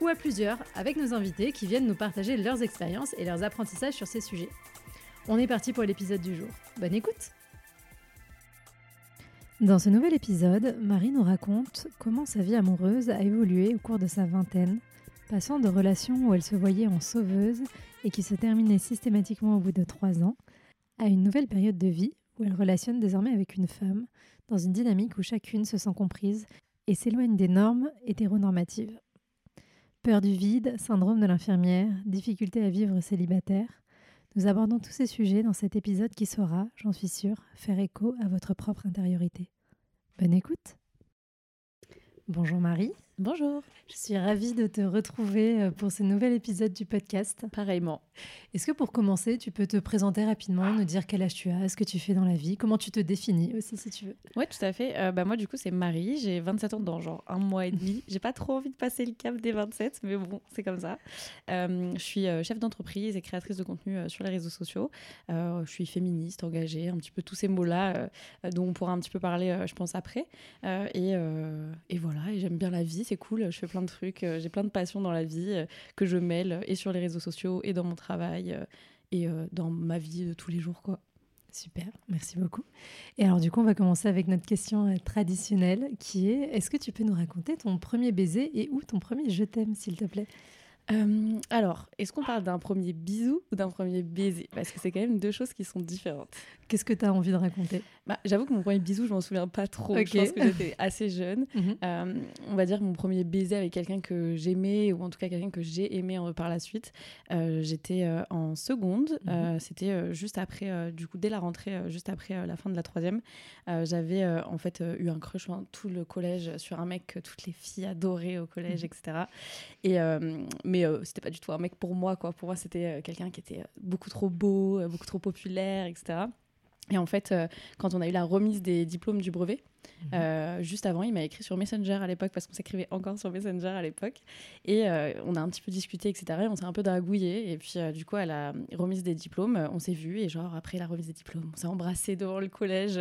ou à plusieurs avec nos invités qui viennent nous partager leurs expériences et leurs apprentissages sur ces sujets. On est parti pour l'épisode du jour. Bonne écoute Dans ce nouvel épisode, Marie nous raconte comment sa vie amoureuse a évolué au cours de sa vingtaine, passant de relations où elle se voyait en sauveuse et qui se terminaient systématiquement au bout de trois ans, à une nouvelle période de vie où elle relationne désormais avec une femme, dans une dynamique où chacune se sent comprise et s'éloigne des normes hétéronormatives. Peur du vide, syndrome de l'infirmière, difficulté à vivre célibataire. Nous abordons tous ces sujets dans cet épisode qui saura, j'en suis sûre, faire écho à votre propre intériorité. Bonne écoute Bonjour Marie. Bonjour. Je suis ravie de te retrouver euh, pour ce nouvel épisode du podcast. Pareillement. Est-ce que pour commencer, tu peux te présenter rapidement, nous dire quel âge tu as, ce que tu fais dans la vie, comment tu te définis aussi si tu veux? Oui, tout à fait. Euh, bah, moi, du coup, c'est Marie. J'ai 27 ans dans genre un mois et demi. J'ai pas trop envie de passer le cap des 27, mais bon, c'est comme ça. Euh, je suis chef d'entreprise et créatrice de contenu sur les réseaux sociaux. je suis féministe, engagée, un petit peu tous ces mots-là dont on pourra un petit peu parler, je pense, après. et, et voilà, et j'aime bien la vie c'est cool, je fais plein de trucs, euh, j'ai plein de passions dans la vie euh, que je mêle et sur les réseaux sociaux et dans mon travail euh, et dans ma vie de tous les jours quoi. Super, merci beaucoup. Et alors du coup, on va commencer avec notre question traditionnelle qui est est-ce que tu peux nous raconter ton premier baiser et où ton premier je t'aime s'il te plaît? Alors, est-ce qu'on parle d'un premier bisou ou d'un premier baiser? Parce que c'est quand même deux choses qui sont différentes. Qu'est-ce que tu as envie de raconter? Bah, J'avoue que mon premier bisou, je m'en souviens pas trop. Je pense que j'étais assez jeune. Mhm. Euh, on va dire mon premier baiser avec quelqu'un que j'aimais, ou en tout cas quelqu'un que j'ai aimé par la suite. Euh, j'étais euh, en seconde. Mhm. C'était juste après, du coup, dès la rentrée, juste après la fin de la troisième. J'avais en fait eu un crush tout le collège sur un mec que toutes les filles adoraient au collège, mhm. etc. Et, mais c'était pas du tout un mec pour moi. Quoi. Pour moi, c'était quelqu'un qui était beaucoup trop beau, beaucoup trop populaire, etc. Et en fait, euh, quand on a eu la remise des diplômes du brevet, mhm. euh, juste avant, il m'a écrit sur Messenger à l'époque, parce qu'on s'écrivait encore sur Messenger à l'époque. Et euh, on a un petit peu discuté, etc. Et on s'est un peu dragouillé. Et puis, du coup, à la remise des diplômes, on s'est vus. Et genre, après la remise des diplômes, on s'est embrassés devant le collège,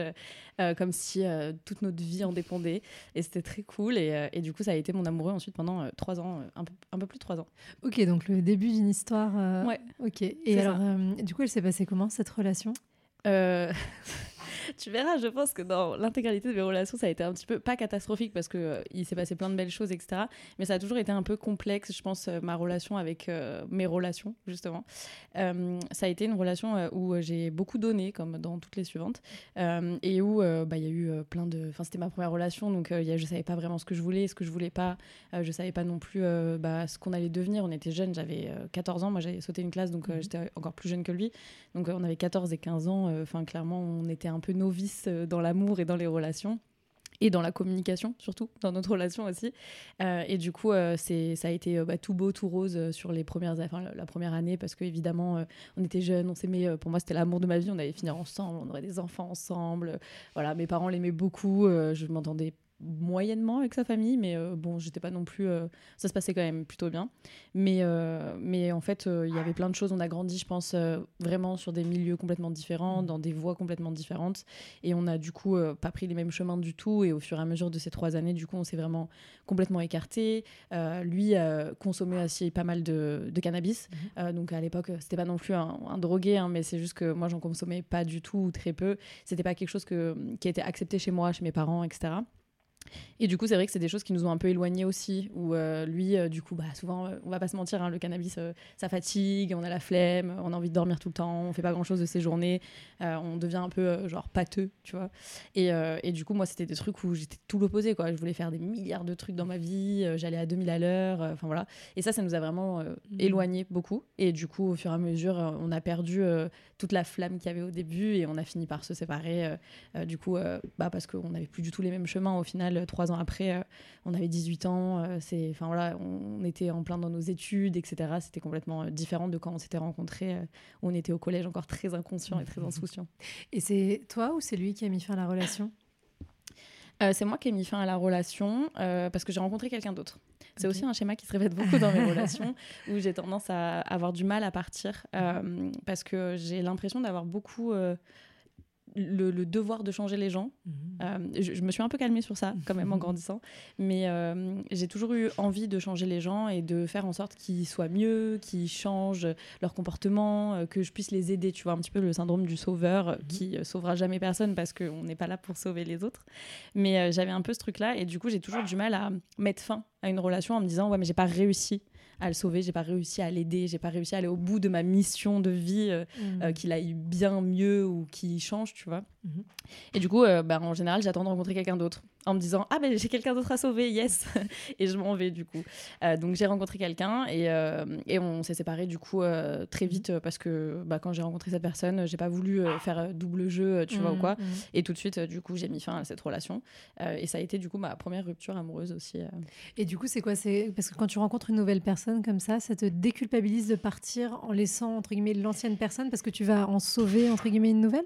comme si toute notre vie en dépendait. Et c'était très cool. Et, et, du coup, ça a été mon amoureux ensuite pendant trois ans, un peu, un peu, plus de trois ans. Ok, donc le début d'une histoire. Ouais. Ok. Et alors, du coup, elle s'est passée comment cette relation? Euh, tu verras, je pense que dans l'intégralité de mes relations, ça a été un petit peu, pas catastrophique parce qu'il euh, il s'est passé plein de belles choses, etc. Mais ça a toujours été un peu complexe, je pense, euh, ma relation avec mes relations, justement. ça a été une relation où j'ai beaucoup donné, comme dans toutes les suivantes, et où bah, il y a eu plein de. Enfin, c'était ma première relation, donc y a, je savais pas vraiment ce que je voulais, ce que je voulais pas. je savais pas non plus bah, ce qu'on allait devenir. On était jeunes, j'avais 14 ans, moi j'avais sauté une classe, donc mmh j'étais encore plus jeune que lui. Donc on avait 14 et 15 ans euh, enfin, clairement, on était un peu novices euh, dans l'amour et dans les relations et dans la communication surtout dans notre relation aussi. Euh, et du coup c'est ça a été bah, tout beau tout rose sur les premières enfin, la, première année parce que évidemment on était jeunes on s'aimait pour moi c'était l'amour de ma vie. On allait finir ensemble on aurait des enfants ensemble. Voilà mes parents l'aimaient beaucoup je m'entendais moyennement avec sa famille, mais euh, bon, j'étais pas non plus. Euh, ça se passait quand même plutôt bien. Mais, euh, mais en fait, il y avait plein de choses. On a grandi, je pense, vraiment sur des milieux complètement différents, dans des voies complètement différentes. Et on a du coup pas pris les mêmes chemins du tout. Et au fur et à mesure de ces trois années, du coup, on s'est vraiment complètement écarté. lui consommait aussi pas mal de, de cannabis. Mhm. donc à l'époque, c'était pas non plus un, drogué, hein, mais c'est juste que moi, j'en consommais pas du tout ou très peu. C'était pas quelque chose que, qui était accepté chez moi, chez mes parents, etc. Et du coup, c'est vrai que c'est des choses qui nous ont un peu éloignés aussi. Où euh, lui, euh, du coup, bah, souvent, euh, on va pas se mentir, hein, le cannabis, ça fatigue, on a la flemme, on a envie de dormir tout le temps, on fait pas grand chose de ses journées, on devient un peu genre pâteux, tu vois. Et, et, du coup, moi, c'était des trucs où j'étais tout l'opposé, quoi. Je voulais faire des milliards de trucs dans ma vie, j'allais à 2000 à l'heure, enfin voilà. Et ça, ça nous a vraiment mmh. éloignés beaucoup. Et du coup, au fur et à mesure, on a perdu toute la flamme qu'il y avait au début et on a fini par se séparer, du coup, bah, parce qu'on n'avait plus du tout les mêmes chemins au final final, trois ans après, on avait 18 ans, c'est, enfin voilà, on était en plein dans nos études, etc. C'était complètement différent de quand on s'était rencontrés, où on était au collège encore très inconscient et très insouciant. Et c'est toi ou c'est lui qui a mis fin à la relation? C'est moi qui ai mis fin à la relation parce que j'ai rencontré quelqu'un d'autre. C'est aussi un schéma qui se répète beaucoup dans mes relations, où j'ai tendance à avoir du mal à partir, euh, parce que j'ai l'impression d'avoir beaucoup le, devoir de changer les gens. Mhm. Euh, je, me suis un peu calmée sur ça quand même en grandissant, mais euh, j'ai toujours eu envie de changer les gens et de faire en sorte qu'ils soient mieux, qu'ils changent leur comportement, euh, que je puisse les aider. Tu vois, un petit peu le syndrome du sauveur mhm. qui sauvera jamais personne parce qu'on n'est pas là pour sauver les autres. Mais j'avais un peu ce truc-là et du coup, j'ai toujours du mal à mettre fin à une relation en me disant ouais mais j'ai pas réussi à le sauver, j'ai pas réussi à l'aider, j'ai pas réussi à aller au bout de ma mission de vie, euh, mmh. euh, qu'il aille bien mieux ou qu'il change, tu vois. Mmh. Et du coup, euh, bah, en général, j'attends de rencontrer quelqu'un d'autre en me disant ah ben j'ai quelqu'un d'autre à sauver yes. Et je m'en vais du coup. Euh, donc j'ai rencontré quelqu'un et, euh, et on s'est séparés du coup euh, très mhm. vite parce que bah, quand j'ai rencontré cette personne j'ai pas voulu faire double jeu tu vois ou mhm, quoi. mhm. et tout de suite du coup j'ai mis fin à cette relation. Et ça a été du coup ma première rupture amoureuse aussi et du coup c'est quoi c'est parce que quand tu rencontres une nouvelle personne comme ça ça te déculpabilise de partir en laissant entre guillemets l'ancienne personne parce que tu vas en sauver entre guillemets une nouvelle?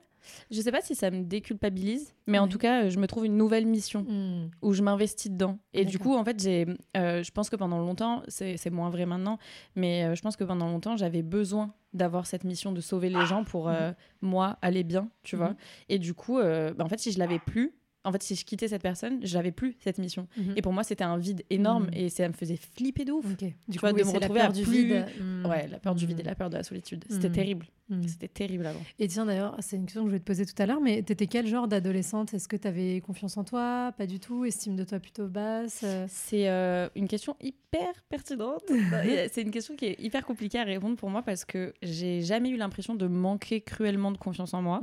Je sais pas si ça me déculpabilise, mais en tout cas, je me trouve une nouvelle mission hmm. où je m'investis dedans. Et du coup, en fait, j'ai, euh, je pense que pendant longtemps, c'est moins vrai maintenant, mais euh, je pense que pendant longtemps, j'avais besoin d'avoir cette mission de sauver les gens pour euh, mhm. moi aller bien, tu vois. Mhm. Et du coup, bah, en fait, si je l'avais plus, en fait, si je quittais cette personne, j'avais plus cette mission. Mhm. Et pour moi, c'était un vide énorme mhm. et ça me faisait flipper de ouf. Du coup, de me retrouver la peur du vide. Mhm. Ouais, la peur du vide et la peur de la solitude. C'était terrible. C'était terrible avant. Et tiens, d'ailleurs, c'est une question que je vais te poser tout à l'heure, mais t'étais quel genre d'adolescente? Est-ce que tu avais confiance en toi? Pas du tout Estime de toi plutôt basse C'est euh, une question hyper pertinente. c'est une question qui est hyper compliquée à répondre pour moi parce que j'ai jamais eu l'impression de manquer cruellement de confiance en moi.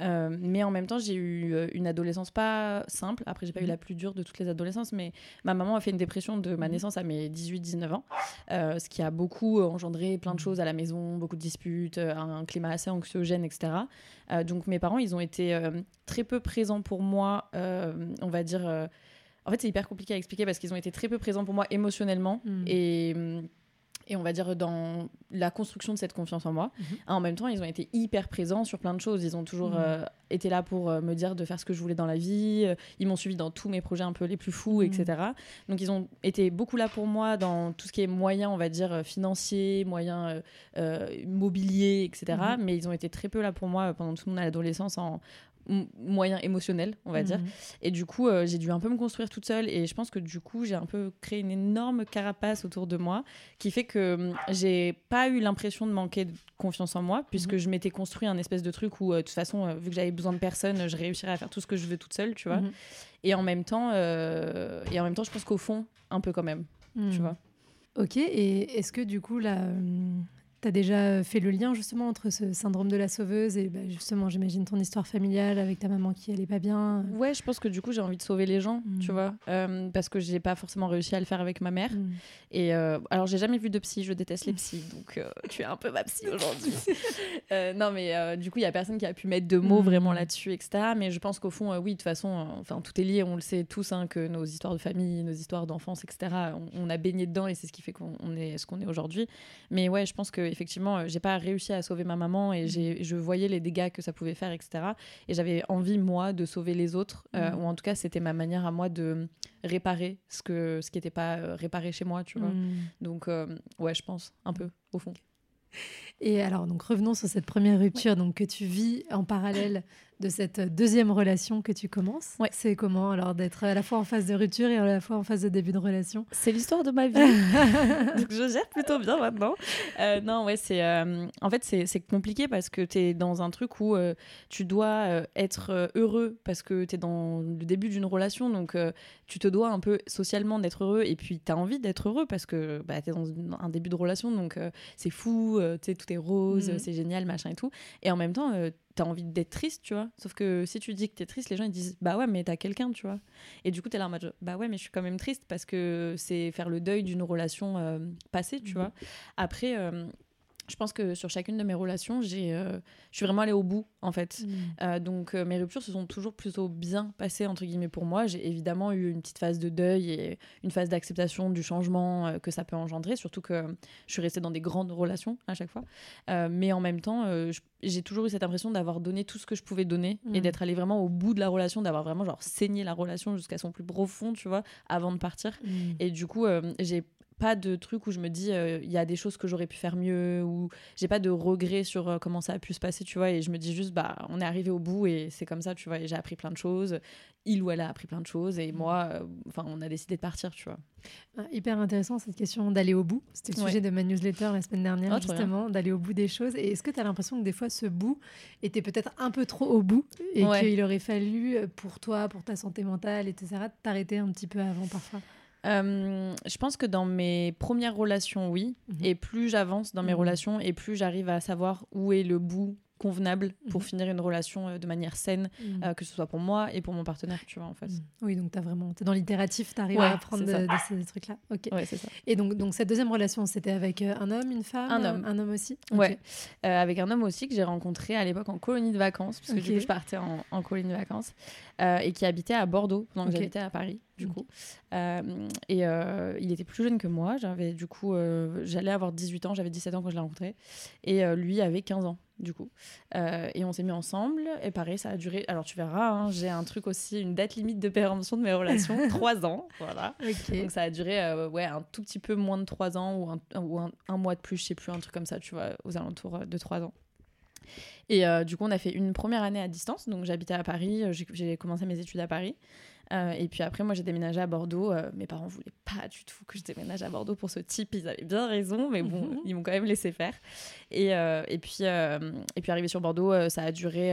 Euh, mais en même temps, j'ai eu euh, une adolescence pas simple. Après, j'ai pas eu mhm. la plus dure de toutes les adolescences, mais ma maman a fait une dépression de ma mhm. naissance à mes 18-19 ans, euh, ce qui a beaucoup engendré plein de mhm. choses à la maison, beaucoup de disputes, un, climat assez anxiogène, etc. donc mes parents, ils ont été très peu présents pour moi, on va dire. en fait, c'est hyper compliqué à expliquer parce qu'ils ont été très peu présents pour moi émotionnellement et et on va dire dans la construction de cette confiance en moi. Mhm. En même temps, ils ont été hyper présents sur plein de choses. Ils ont toujours mhm. euh, été là pour euh, me dire de faire ce que je voulais dans la vie. Euh, ils m'ont suivi dans tous mes projets un peu les plus fous, etc. Mhm. Donc ils ont été beaucoup là pour moi dans tout ce qui est moyen, on va dire, financier, moyen mobilier, etc. Mais ils ont été très peu là pour moi pendant toute mon adolescence en, moyen émotionnel, on va dire. Mhm. Et du coup, euh, j'ai dû un peu me construire toute seule. Et je pense que du coup, j'ai un peu créé une énorme carapace autour de moi qui fait que j'ai pas eu l'impression de manquer de confiance en moi, puisque mhm. je m'étais construit un espèce de truc où, euh, de toute façon, euh, vu que j'avais besoin de personne, je réussirais à faire tout ce que je veux toute seule, tu vois. Mhm. Et en même temps, et en même temps, je pense qu'au fond, un peu quand même, tu vois. Ok, et est-ce que du coup, là, tu as déjà fait le lien justement entre ce syndrome de la sauveuse et bah, justement, j'imagine, ton histoire familiale avec ta maman qui allait pas bien Ouais, je pense que du coup, j'ai envie de sauver les gens, tu mm. vois, euh, parce que j'ai pas forcément réussi à le faire avec ma mère. Mm. Et euh, alors, j'ai jamais vu de psy, je déteste les psys, donc euh, tu es un peu ma psy aujourd'hui. non, mais du coup, il y a personne qui a pu mettre de mots mm. vraiment là-dessus, etc. Mais je pense qu'au fond, oui, de toute façon, enfin, tout est lié, on le sait tous, hein, que nos histoires de famille, nos histoires d'enfance, etc., on, on, a baigné dedans et c'est ce qui fait qu'on est ce qu'on est aujourd'hui. Mais ouais, je pense que effectivement, euh, j'ai pas réussi à sauver ma maman et mmh. je voyais les dégâts que ça pouvait faire, etc. Et j'avais envie, moi, de sauver les autres, euh, mmh. ou en tout cas, c'était ma manière à moi de réparer ce, que, ce qui n'était pas euh, réparé chez moi, tu vois. Mmh. Donc, ouais, je pense, un peu, au fond. Et alors, donc revenons sur cette première rupture donc, que tu vis en parallèle de cette deuxième relation que tu commences. Ouais. C'est comment alors d'être à la fois en phase de rupture et à la fois en phase de début de relation? C'est l'histoire de ma vie. Donc je gère plutôt bien maintenant. Euh, non, ouais, c'est euh, en fait c'est compliqué parce que tu es dans un truc où euh, tu dois être heureux parce que tu es dans le début d'une relation donc tu te dois un peu socialement d'être heureux et puis tu as envie d'être heureux parce que bah, tu es dans un début de relation donc c'est fou, tu sais tout est rose, mm. c'est génial, machin et tout. Et en même temps t'as envie d'être triste, tu vois. Sauf que si tu dis que t'es triste, les gens ils disent bah ouais, mais t'as quelqu'un, tu vois. Et du coup, t'es là en mode bah ouais, mais je suis quand même triste parce que c'est faire le deuil d'une relation euh, passée, tu mhm. vois. Après, euh, je pense que sur chacune de mes relations, j'ai, euh, je suis vraiment allée au bout, en fait. Mm. Euh, donc euh, mes ruptures se sont toujours plutôt bien passées, entre guillemets, pour moi. J'ai évidemment eu une petite phase de deuil et une phase d'acceptation du changement que ça peut engendrer, surtout que je suis restée dans des grandes relations à chaque fois. Mais en même temps, j'ai toujours eu cette impression d'avoir donné tout ce que je pouvais donner et Mm. d'être allée vraiment au bout de la relation, d'avoir vraiment genre saigné la relation jusqu'à son plus profond, tu vois, avant de partir. Mm. Et du coup, j'ai pas de truc où je me dis euh, il y a des choses que j'aurais pu faire mieux ou j'ai pas de regrets sur euh, comment ça a pu se passer tu vois et je me dis juste bah on est arrivé au bout et c'est comme ça tu vois et j'ai appris plein de choses il ou elle a appris plein de choses et moi euh, enfin on a décidé de partir tu vois Ah, Hyper intéressant cette question d'aller au bout. C'était le Ouais. sujet de ma newsletter la semaine dernière, bien. justement, d'aller au bout des choses. Et est-ce que tu as l'impression que des fois, ce bout était peut-être un peu trop au bout et Ouais. qu'il aurait fallu, pour toi, pour ta santé mentale, etc., t'arrêter un petit peu avant parfois? Euh, je pense que dans mes premières relations oui Mhm. et plus j'avance dans mes Mhm. relations et plus j'arrive à savoir où est le bout convenable pour Mhm. finir une relation euh, de manière saine euh, que ce soit pour moi et pour mon partenaire tu vois en fait. Oui, donc tu vraiment, es dans l'itératif, tu arrives Ouais, à apprendre de, ces trucs-là. Ok. ouais c'est ça Et donc, donc cette deuxième relation, c'était avec un homme, une femme Un homme. Un homme aussi? Ok. Ouais, Euh, avec un homme aussi que j'ai rencontré à l'époque en colonie de vacances, parce que du Ok. coup je partais en, en colonie de vacances, euh, et qui habitait à Bordeaux, pendant que Ok. j'habitais à Paris, du coup. Euh, et euh, il était plus jeune que moi, j'avais du coup, j'allais avoir 18 ans, j'avais 17 ans quand je l'ai rencontré, et lui avait 15 ans, du coup. Et on s'est mis ensemble, et pareil, ça a duré, alors tu verras, hein, j'ai un truc aussi, une date limite de péremption de mes relations, 3 ans, voilà. Donc ça a duré ouais, un tout petit peu moins de 3 ans ou, un, ou un, un mois de plus, je sais plus, un truc comme ça, tu vois, aux alentours de 3 ans. Et euh, du coup, on a fait une première année à distance. Donc j'habitais à Paris, euh, j'ai commencé mes études à Paris. Euh, et puis après, moi, j'ai déménagé à Bordeaux. Euh, mes parents voulaient pas du tout que je déménage à Bordeaux pour ce type. Ils avaient bien raison, mais bon, Mhm. ils m'ont quand même laissé faire. Et, et, puis, et puis, arrivé sur Bordeaux, ça a duré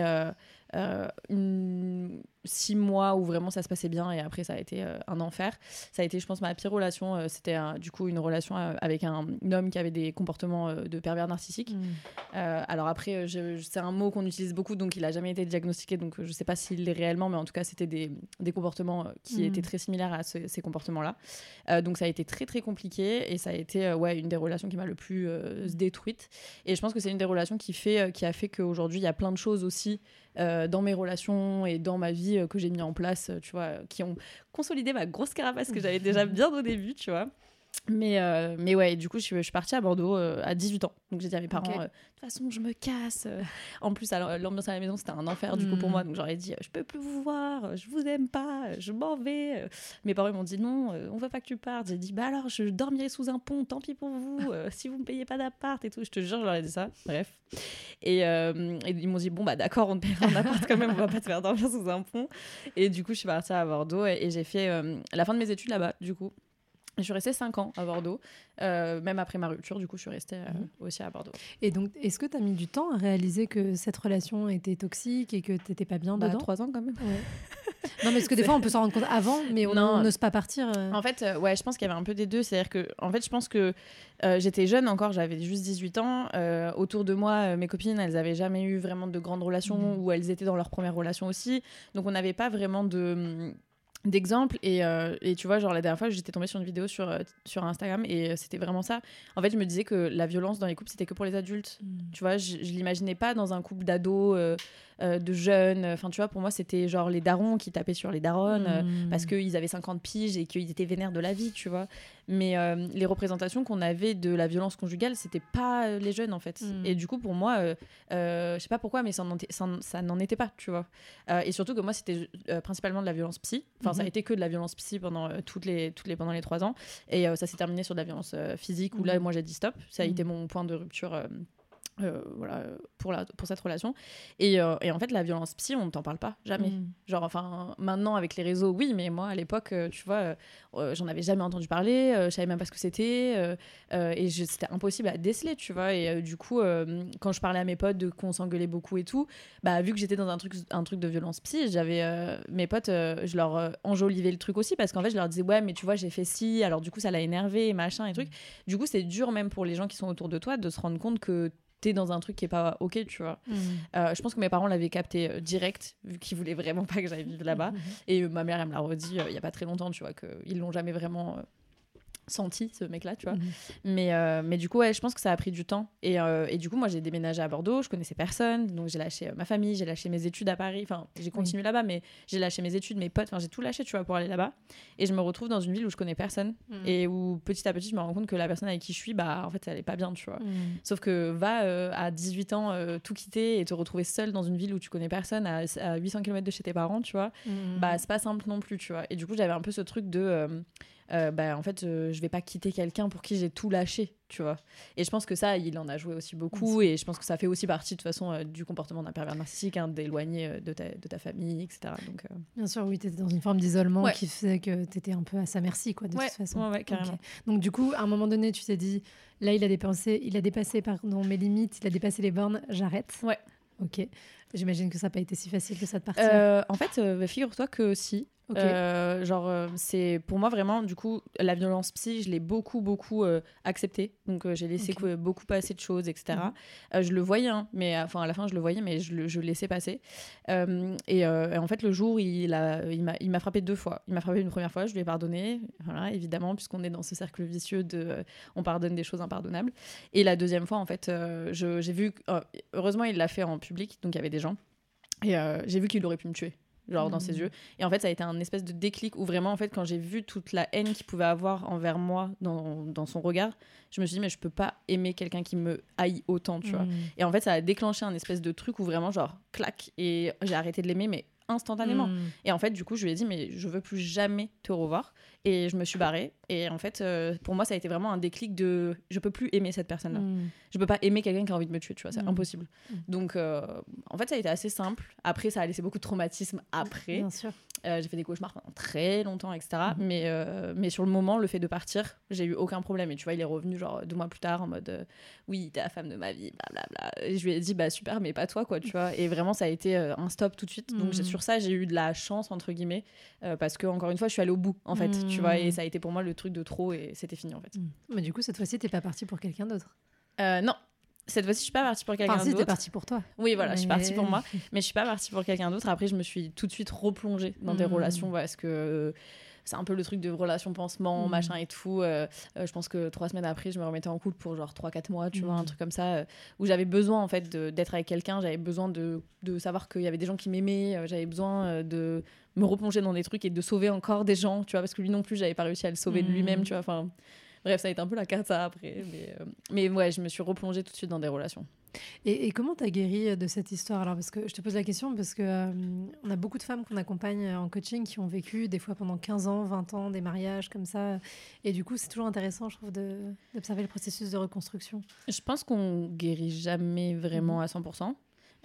euh, une- six mois où vraiment ça se passait bien. Et après, ça a été euh, un enfer. Ça a été, je pense, ma pire relation. Euh, C'était du coup une relation avec un, homme qui avait des comportements de pervers narcissique. Mm. Euh, alors après, c'est un mot qu'on utilise beaucoup, donc il a jamais été diagnostiqué, donc je sais pas s'il l'est réellement, mais en tout cas, c'était des, des comportements qui Mhm. étaient très similaires à ce- ces comportements-là. Donc ça a été très très compliqué et ça a été ouais, une des relations qui m'a le plus détruite. Et je pense que c'est une des relations qui, fait, qui a fait qu'aujourd'hui, il y a plein de choses aussi euh, dans mes relations et dans ma vie euh, que j'ai mis en place, euh, tu vois, qui ont consolidé ma grosse carapace que j'avais déjà bien au début, tu vois. Mais, euh, mais ouais, du coup, je suis, je suis partie à Bordeaux euh, à 18 ans. Donc j'ai dit à mes parents, euh, de toute façon, je me casse. En plus, l'ambiance à la maison, c'était un enfer du coup pour Mm. moi. Donc j'aurais dit, je peux plus vous voir, je vous aime pas, je m'en vais. Mes parents ils m'ont dit, non, on veut pas que tu partes. J'ai dit, bah alors, je dormirai sous un pont, tant pis pour vous, si vous me payez pas d'appart et tout. Je te jure, je leur ai dit ça. Bref. Et, et ils m'ont dit, bon, bah d'accord, on te paiera un appart quand même, on va pas te faire dormir sous un pont. Et du coup, je suis partie à Bordeaux et, et j'ai fait la fin de mes études là-bas, du coup. Je suis restée 5 ans à Bordeaux, euh, même après ma rupture, du coup, je suis restée euh, Mhm. aussi à Bordeaux. Et donc, est-ce que tu as mis du temps à réaliser que cette relation était toxique et que tu n'étais pas bien Bah, dedans? 3 ans quand même. Ouais. Non, mais parce que des fois, on peut s'en rendre compte avant, mais on n'ose pas partir. euh. En fait, ouais, je pense qu'il y avait un peu des deux. C'est-à-dire que, en fait, je pense que j'étais jeune encore, j'avais juste 18 ans. Autour de moi, mes copines, elles avaient jamais eu vraiment de grandes relations Mhm. ou elles étaient dans leur première relation aussi. Donc, on n'avait pas vraiment de d'exemples et, euh, et tu vois genre la dernière fois j'étais tombée sur une vidéo sur, euh, sur Instagram et euh, c'était vraiment ça. En fait je me disais que la violence dans les couples c'était que pour les adultes. Mm. tu vois je, je l'imaginais pas dans un couple d'ados euh, euh, de jeunes enfin tu vois pour moi c'était genre les darons qui tapaient sur les daronnes euh, Mm. parce qu'ils avaient 50 piges et qu'ils étaient vénères de la vie, tu vois. Mais euh, les représentations qu'on avait de la violence conjugale, c'était pas euh, les jeunes en fait. Mm. Et du coup, pour moi, euh, euh, je sais pas pourquoi, mais ça n'en était- pas, tu vois. Euh, et surtout que moi, c'était euh, principalement de la violence psy. Enfin, ça a Mhm. été que de la violence psy pendant euh, toutes les, toutes les pendant les trois ans. Et euh, ça s'est terminé sur de la violence euh, physique où Mhm. là, moi, j'ai dit stop. Ça a été mon point de rupture. Euh, voilà, pour, la, pour cette relation. Et, euh, et en fait, la violence psy, on ne t'en parle pas, jamais. Mm. Genre, enfin, maintenant avec les réseaux, oui, mais moi à l'époque, euh, tu vois, j'en avais jamais entendu parler, je savais même pas ce que c'était, et c'était impossible à déceler, tu vois. Et du coup, quand je parlais à mes potes de qu'on s'engueulait beaucoup et tout, bah vu que j'étais dans un truc, un truc de violence psy, j'avais mes potes, je leur enjolivais le truc aussi parce qu'en fait, je leur disais ouais, mais tu vois, j'ai fait ci, alors du coup, ça l'a énervé, machin et truc. Du coup, c'est dur même pour les gens qui sont autour de toi de se rendre compte que t'es dans un truc qui est pas ok, tu vois. Mm. Euh, je pense que mes parents l'avaient capté euh, direct, vu qu'ils voulaient vraiment pas que j'aille vivre là-bas. Et euh, ma mère, elle me l'a redit il y a pas très longtemps, tu vois, qu'ils l'ont jamais vraiment senti ce mec là tu vois. Mhm. mais euh, mais du coup ouais je pense que ça a pris du temps. Et, euh, et du coup moi j'ai déménagé à Bordeaux je connaissais personne. Donc j'ai lâché euh, ma famille j'ai lâché mes études à Paris. Enfin j'ai continué là-bas mais j'ai lâché mes études mes potes. Enfin j'ai tout lâché tu vois pour aller là-bas. Et je me retrouve dans une ville où je connais personne. Mhm. et où petit à petit je me rends compte que la personne avec qui je suis bah en fait elle est pas bien tu vois. Mhm. Sauf que va euh, à 18 ans tout quitter et te retrouver seule dans une ville où tu connais personne à, à 800 km de chez tes parents, tu vois, bah c'est pas simple non plus, tu vois. Et du coup, j'avais un peu ce truc de euh, bah en fait, euh, je vais pas quitter quelqu'un pour qui j'ai tout lâché, tu vois. Et je pense que ça, il en a joué aussi beaucoup et je pense que ça fait aussi partie de toute façon euh, du comportement d'un pervers narcissique, hein, d'éloigner euh, de, ta, de ta famille, etc. Donc, Bien sûr, oui, tu étais dans une forme d'isolement Ouais. qui faisait que tu étais un peu à sa merci, quoi, de ouais, toute façon. ouais, carrément. Donc, du coup, à un moment donné, tu t'es dit, là, il a dépensé, il a dépassé pardon, mes limites, il a dépassé les bornes, j'arrête. Ouais. Ok. J'imagine que ça n'a pas été si facile que ça de partir. En fait, euh, figure-toi que si. Euh, genre, euh, c'est pour moi vraiment, du coup, la violence psy, je l'ai beaucoup, beaucoup euh, acceptée. Donc, j'ai laissé beaucoup passer de choses, etc. Mhm. Je le voyais, hein, mais enfin, à la fin, je le voyais, mais je le je laissais passer. Et, et en fait, le jour, il a- il m'a frappé deux fois. Il m'a frappé une première fois, je lui ai pardonné, voilà, évidemment, puisqu'on est dans ce cercle vicieux de on pardonne des choses impardonnables. Et la deuxième fois, en fait, j'ai vu. euh, heureusement, il l'a fait en public, donc il y avait des gens. Et euh, j'ai vu qu'il aurait pu me tuer, genre dans ses Mhm. yeux. Et en fait, ça a été un espèce de déclic où vraiment, en fait, quand j'ai vu toute la haine qu'il pouvait avoir envers moi dans, dans son regard, je me suis dit, mais je peux pas aimer quelqu'un qui me haït autant, tu vois. Mhm. Et en fait, ça a déclenché un espèce de truc où vraiment, genre, clac, et j'ai arrêté de l'aimer, mais instantanément. Mhm. Et en fait, du coup, je lui ai dit, mais je veux plus jamais te revoir. Et je me suis barrée. Et en fait, euh, pour moi, ça a été vraiment un déclic de je peux plus aimer cette personne-là. Mhm. Je peux pas aimer quelqu'un qui a envie de me tuer, tu vois, c'est Mm. impossible. Mm. Donc, euh, en fait, ça a été assez simple. Après, ça a laissé beaucoup de traumatisme après. Bien sûr. Euh, j'ai fait des cauchemars pendant très longtemps, etc. Mhm. Mais, mais sur le moment, le fait de partir, j'ai eu aucun problème. Et tu vois, il est revenu genre deux mois plus tard en mode Oui, t'es la femme de ma vie, blablabla. Et je lui ai dit Bah super, mais pas toi, quoi, tu vois. Et vraiment, ça a été un stop tout de suite. Donc, sur ça, j'ai eu de la chance, entre guillemets, parce que, encore une fois, je suis allée au bout, en fait, tu vois. Et Mhm. ça a été pour moi le truc de trop et c'était fini, en fait. Mhm. Mais du coup, cette fois-ci, t'es pas parti pour quelqu'un d'autre. Euh, non. Cette fois-ci, je suis pas partie pour quelqu'un Enfin, si, t'es d'autre. parti pour toi. Oui, voilà, je suis partie pour moi, mais je suis pas partie pour quelqu'un d'autre. Après, je me suis tout de suite replongée dans des Mm. relations parce que euh, c'est un peu le truc de relation pansement, Mm. machin et tout. Euh, euh, je pense que trois semaines après, je me remettais en couple pour genre 3-4 mois, tu Mm. vois, un truc comme ça, euh, où j'avais besoin en fait d'être avec quelqu'un, j'avais besoin de, de savoir qu'il y avait des gens qui m'aimaient, j'avais besoin de me replonger dans des trucs et de sauver encore des gens, tu vois, parce que lui non plus, j'avais pas réussi à le sauver de Mm. lui-même, tu vois, enfin. Bref, ça a été un peu la carte ça après. Mais, euh, mais ouais, je me suis replongée tout de suite dans des relations. Et, et comment t'as guéri euh, de cette histoire alors? Parce que je te pose la question parce que euh, on a beaucoup de femmes qu'on accompagne euh, en coaching qui ont vécu des fois pendant 15 ans, 20 ans des mariages comme ça. Et du coup, c'est toujours intéressant, je trouve, de- d'observer le processus de reconstruction. Je pense qu'on guérit jamais vraiment à 100%.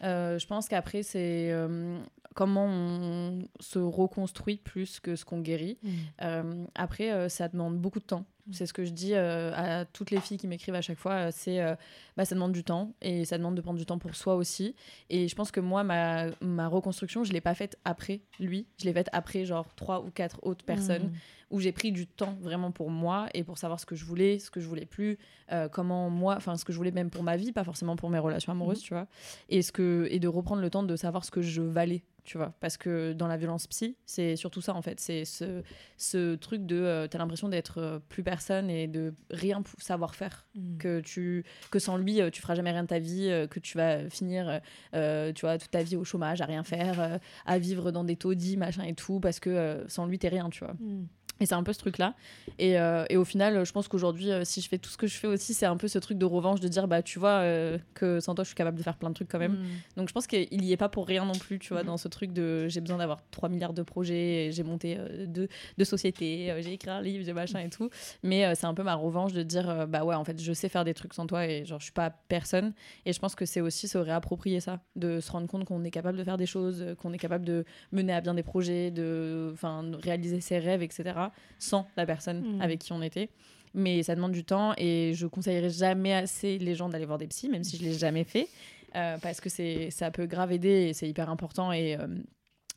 Euh, je pense qu'après, c'est euh, comment on se reconstruit plus que ce qu'on guérit. Euh, après, euh, ça demande beaucoup de temps. C'est ce que je dis euh, à toutes les filles qui m'écrivent à chaque fois. euh, c'est euh, bah, ça demande du temps et ça demande de prendre du temps pour soi aussi. Et je pense que moi, ma, ma reconstruction, je l'ai pas faite après lui. Je l'ai faite après genre trois ou quatre autres personnes où j'ai pris du temps vraiment pour moi et pour savoir ce que je voulais, ce que je voulais plus, euh, comment moi, enfin ce que je voulais même pour ma vie, pas forcément pour mes relations amoureuses, Mhm. tu vois, et ce que et de reprendre le temps de savoir ce que je valais, tu vois, parce que dans la violence psy, c'est surtout ça en fait, c'est ce ce truc de euh, t'as l'impression d'être euh, plus personne et de rien savoir faire Mm. que tu que sans lui euh, tu feras jamais rien de ta vie euh, que tu vas finir tu vois toute ta vie au chômage à rien faire à vivre dans des taudis machin et tout parce que sans lui t'es rien tu vois Mm. Et c'est un peu ce truc-là. Et, euh, et au final, je pense qu'aujourd'hui, euh, si je fais tout ce que je fais aussi, c'est un peu ce truc de revanche de dire, bah, tu vois, euh, que sans toi, je suis capable de faire plein de trucs quand même. Mm. Donc je pense qu'il y est pas pour rien non plus, tu vois, Mhm. dans ce truc de j'ai besoin d'avoir 3 milliards de projets, et j'ai monté deux, deux sociétés, j'ai écrit un livre, j'ai machin et tout. Mais c'est un peu ma revanche de dire, bah ouais, en fait, je sais faire des trucs sans toi et genre, je suis pas personne. Et je pense que c'est aussi se réapproprier ça, de se rendre compte qu'on est capable de faire des choses, qu'on est capable de mener à bien des projets, de réaliser ses rêves, etc., sans la personne Mhm. avec qui on était. Mais ça demande du temps et je conseillerais jamais assez les gens d'aller voir des psys, même si je l'ai jamais fait, euh, parce que c'est ça peut grave aider et c'est hyper important. Et euh,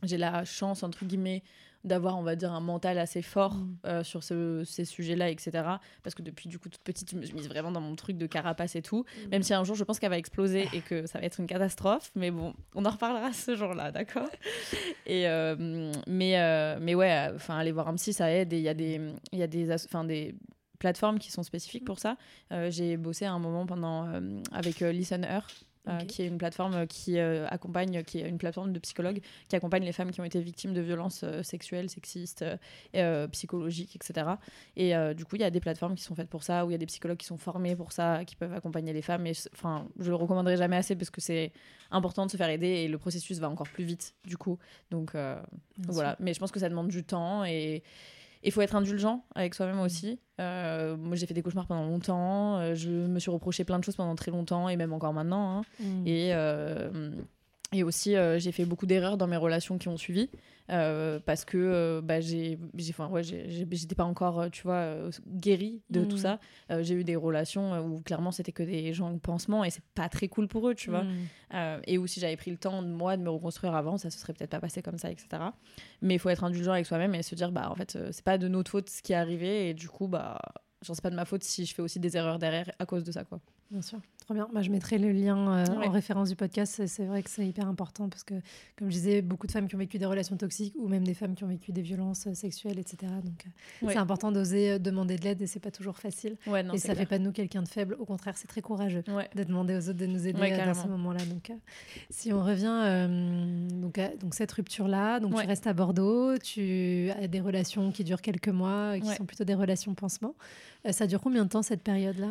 j'ai la chance, entre guillemets, d'avoir, on va dire, un mental assez fort Mhm. euh, sur ce- ces sujets-là, etc. Parce que depuis, du coup, toute petite, je me suis mise vraiment dans mon truc de carapace et tout. Même si un jour, je pense qu'elle va exploser et que ça va être une catastrophe. Mais bon, on en reparlera ce jour-là, d'accord? Et euh, mais, euh, mais ouais, enfin, aller voir un psy, ça aide. Et il y a des, y a des, enfin, des plateformes qui sont spécifiques pour ça. j'ai bossé à un moment pendant avec Listener euh, qui est une plateforme qui euh, accompagne, qui est une plateforme de psychologues qui accompagne les femmes qui ont été victimes de violences euh, sexuelles, sexistes, psychologiques, etc. Et du coup, il y a des plateformes qui sont faites pour ça, où il y a des psychologues qui sont formés pour ça, qui peuvent accompagner les femmes. Et enfin, je le recommanderai jamais assez parce que c'est important de se faire aider et le processus va encore plus vite, du coup. Donc, voilà. Mais je pense que ça demande du temps et il faut être indulgent avec soi-même mm. aussi. Euh, moi, j'ai fait des cauchemars pendant longtemps. Euh, je me suis reproché plein de choses pendant très longtemps et même encore maintenant. Hein. Mm. Et, euh, et aussi, j'ai fait beaucoup d'erreurs dans mes relations qui ont suivi. Euh, parce que euh, bah, j'ai, enfin, ouais, j'étais pas encore, euh, tu vois, guérie de tout mm. ça. j'ai eu des relations où clairement c'était que des gens de pansement et c'est pas très cool pour eux, tu vois. Mm. et où si j'avais pris le temps, moi, de me reconstruire avant, ça se serait peut-être pas passé comme ça, etc. Mais il faut être indulgent avec soi-même et se dire, bah, en fait, c'est pas de notre faute ce qui est arrivé et du coup, bah, genre, c'est pas de ma faute si je fais aussi des erreurs derrière à cause de ça, quoi. Bien sûr. Trop bien. Moi, je mettrai le lien euh, en référence du podcast. C'est vrai que c'est hyper important parce que, comme je disais, beaucoup de femmes qui ont vécu des relations toxiques ou même des femmes qui ont vécu des violences euh, sexuelles, etc. Donc, euh, c'est important d'oser demander de l'aide et c'est pas toujours facile. et ça fait pas de nous quelqu'un de faible. Au contraire, c'est très courageux de demander aux autres de nous aider dans ce moment-là. Donc, si on revient donc, à, donc cette rupture-là, donc tu restes à Bordeaux, tu as des relations qui durent quelques mois, qui sont plutôt des relations pansement. ça dure combien de temps cette période-là?